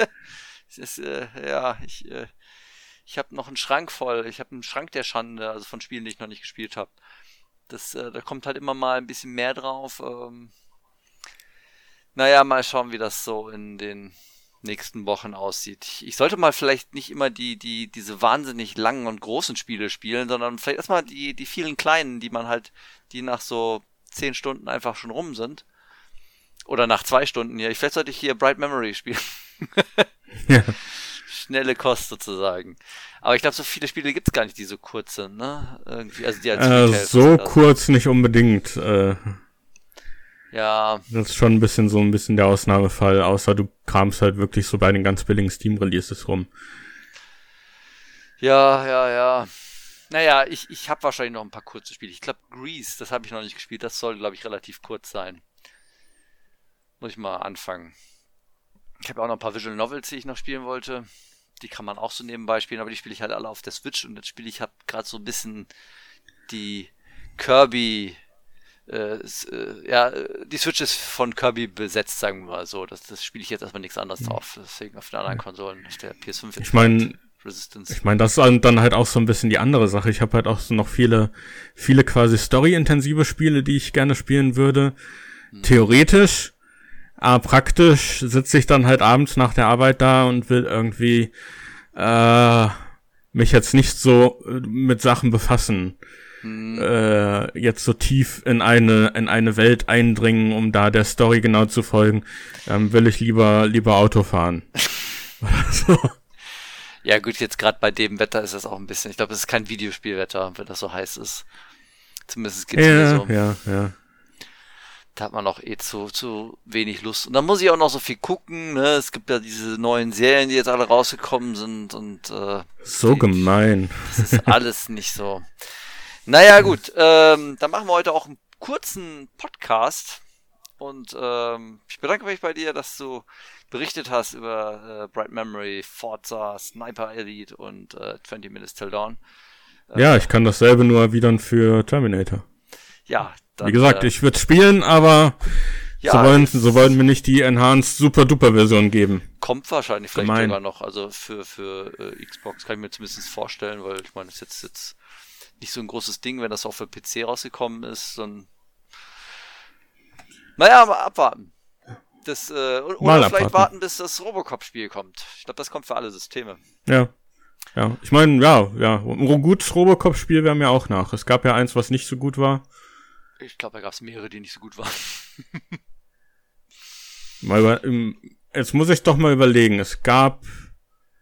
<laughs> es ist, äh, ja, ich, äh, ich habe noch einen Schrank voll. Ich habe einen Schrank der Schande, also von Spielen, die ich noch nicht gespielt habe. Das, äh, da kommt halt immer mal ein bisschen mehr drauf. Ähm, naja, mal schauen, wie das so in den nächsten Wochen aussieht. Ich, ich, sollte mal vielleicht nicht immer die, die, diese wahnsinnig langen und großen Spiele spielen, sondern vielleicht erstmal die, die vielen kleinen, die man halt, die nach so zehn Stunden einfach schon rum sind. Oder nach zwei Stunden hier. Vielleicht sollte ich hier Bright Memory spielen. <laughs> ja. Schnelle Kost sozusagen. Aber ich glaube, so viele Spiele gibt es gar nicht, die so kurz sind, ne? Irgendwie, also die als äh, so kurz nicht unbedingt. Äh, ja. Das ist schon ein bisschen so ein bisschen der Ausnahmefall, außer du kramst halt wirklich so bei den ganz billigen Steam-Releases rum. Ja, ja, ja. Naja, ich, ich habe wahrscheinlich noch ein paar kurze Spiele. Ich glaube, Grease, das habe ich noch nicht gespielt. Das soll, glaube ich, relativ kurz sein. Muss ich mal anfangen. Ich habe auch noch ein paar Visual Novels, die ich noch spielen wollte. Die kann man auch so nebenbei spielen, aber die spiele ich halt alle auf der Switch und jetzt spiele ich habe gerade so ein bisschen die Kirby äh, äh, ja, die Switch ist von Kirby besetzt, sagen wir mal so. Das, das spiele ich jetzt erstmal nichts anderes mhm. drauf. Deswegen auf den anderen Konsolen ist der PS5 jetzt Ich meine, Resistance. Ich meine, das ist dann halt auch so ein bisschen die andere Sache. Ich habe halt auch so noch viele, viele quasi story-intensive Spiele, die ich gerne spielen würde. Hm. Theoretisch, aber praktisch sitze ich dann halt abends nach der Arbeit da und will irgendwie äh, mich jetzt nicht so äh, mit Sachen befassen. Hm. Äh, jetzt so tief in eine in eine Welt eindringen, um da der Story genau zu folgen, ähm, will ich lieber lieber Auto fahren. <laughs> so. Ja, gut, jetzt gerade bei dem Wetter ist das auch ein bisschen. Ich glaube, es ist kein Videospielwetter, wenn das so heiß ist. Zumindest geht es ja, mir so. Ja, ja. Da hat man noch eh zu, zu wenig Lust. Und dann muss ich auch noch so viel gucken. Ne? Es gibt ja diese neuen Serien, die jetzt alle rausgekommen sind. Und äh, so die, gemein. Das ist alles nicht so. <laughs> Naja, gut. Ähm, dann machen wir heute auch einen kurzen Podcast. Und ähm, ich bedanke mich bei dir, dass du berichtet hast über äh, Bright Memory, Forza, Sniper Elite und äh, 20 Minutes Till Dawn. Äh, ja, ich kann dasselbe nur erwidern für Terminator. Ja. Dann, Wie gesagt, äh, ich würde spielen, aber ja, so, wollen, so wollen mir nicht die Enhanced Super Duper Version geben. Kommt wahrscheinlich vielleicht Gemein. sogar noch. Also für, für äh, Xbox kann ich mir zumindest vorstellen, weil ich meine, das ist jetzt, jetzt nicht so ein großes Ding, wenn das auch für PC rausgekommen ist, dann. Naja, aber abwarten. Das, äh, oder Mal vielleicht abwarten. warten, bis das Robocop-Spiel kommt. Ich glaube, das kommt für alle Systeme. Ja. Ja, ich meine, ja, ja, ein gutes Robocop-Spiel wäre mir auch nach. Es gab ja eins, was nicht so gut war. Ich glaube, da gab es mehrere, die nicht so gut waren. <laughs> mal, jetzt muss ich doch mal überlegen. Es gab,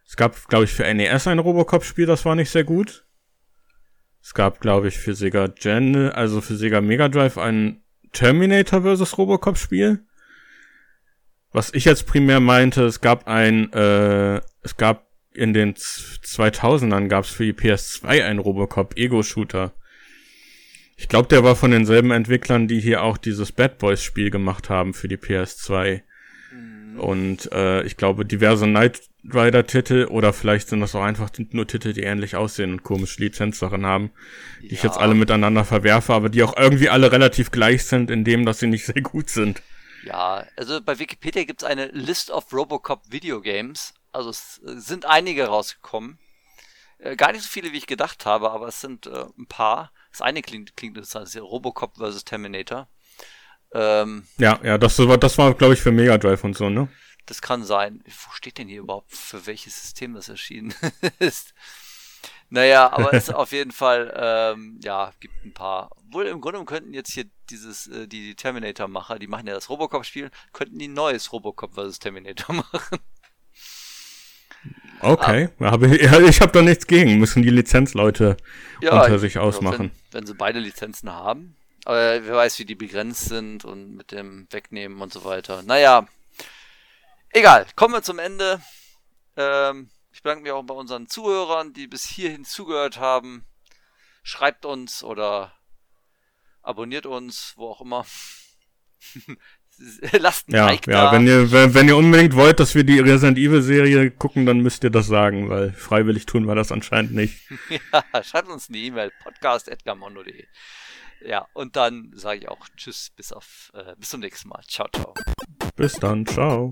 es gab, glaube ich, für NES ein Robocop-Spiel, das war nicht sehr gut. Es gab, glaube ich, für Sega Gen, also für Sega Mega Drive ein Terminator vs. Robocop Spiel. Was ich jetzt primär meinte, es gab ein, äh, es gab in den 2000ern gab es für die PS2 einen Robocop Ego-Shooter. Ich glaube, der war von denselben Entwicklern, die hier auch dieses Bad Boys Spiel gemacht haben für die PS2. Mhm. Und äh, ich glaube, diverse Knight Rider Titel oder vielleicht sind das auch einfach nur Titel, die ähnlich aussehen und komische Lizenzsachen haben, die ja. ich jetzt alle miteinander verwerfe, aber die auch irgendwie alle relativ gleich sind, in dem, dass sie nicht <laughs> sehr gut sind. Ja, also bei Wikipedia gibt es eine List of Robocop Video Games. Also es äh, sind einige rausgekommen. Äh, gar nicht so viele, wie ich gedacht habe, aber es sind äh, ein paar. Das eine klingt, klingt das heißt Robocop vs. Terminator. Ähm, ja, ja, das, das war, glaube ich, für Mega Drive und so, ne? Das kann sein. Wo steht denn hier überhaupt, für welches System das erschienen <laughs> ist? Naja, aber es ist <laughs> auf jeden Fall, ähm, ja, gibt ein paar. Wohl im Grunde könnten jetzt hier dieses, äh, die Terminator-Macher, die machen ja das Robocop-Spiel, könnten die ein neues Robocop vs. Terminator <laughs> machen. Okay, ah, hab ich, ich habe da nichts gegen. Müssen die Lizenzleute ja, unter sich ausmachen. Wenn, wenn, sie beide Lizenzen haben. Aber wer weiß, wie die begrenzt sind und mit dem Wegnehmen und so weiter. Naja, egal. Kommen wir zum Ende. Ähm, ich bedanke mich auch bei unseren Zuhörern, die bis hierhin zugehört haben. Schreibt uns oder abonniert uns, wo auch immer. <laughs> Lasst ein ja, Like ja, da. Wenn ihr, wenn, wenn ihr unbedingt wollt, dass wir die Resident Evil Serie gucken, dann müsst ihr das sagen, weil freiwillig tun wir das anscheinend nicht. <laughs> ja, schreibt uns eine E-Mail, podcast.edgarmondo.de. Ja, und dann sage ich auch Tschüss, bis auf, äh, bis zum nächsten Mal. Ciao, ciao. Bis dann, ciao.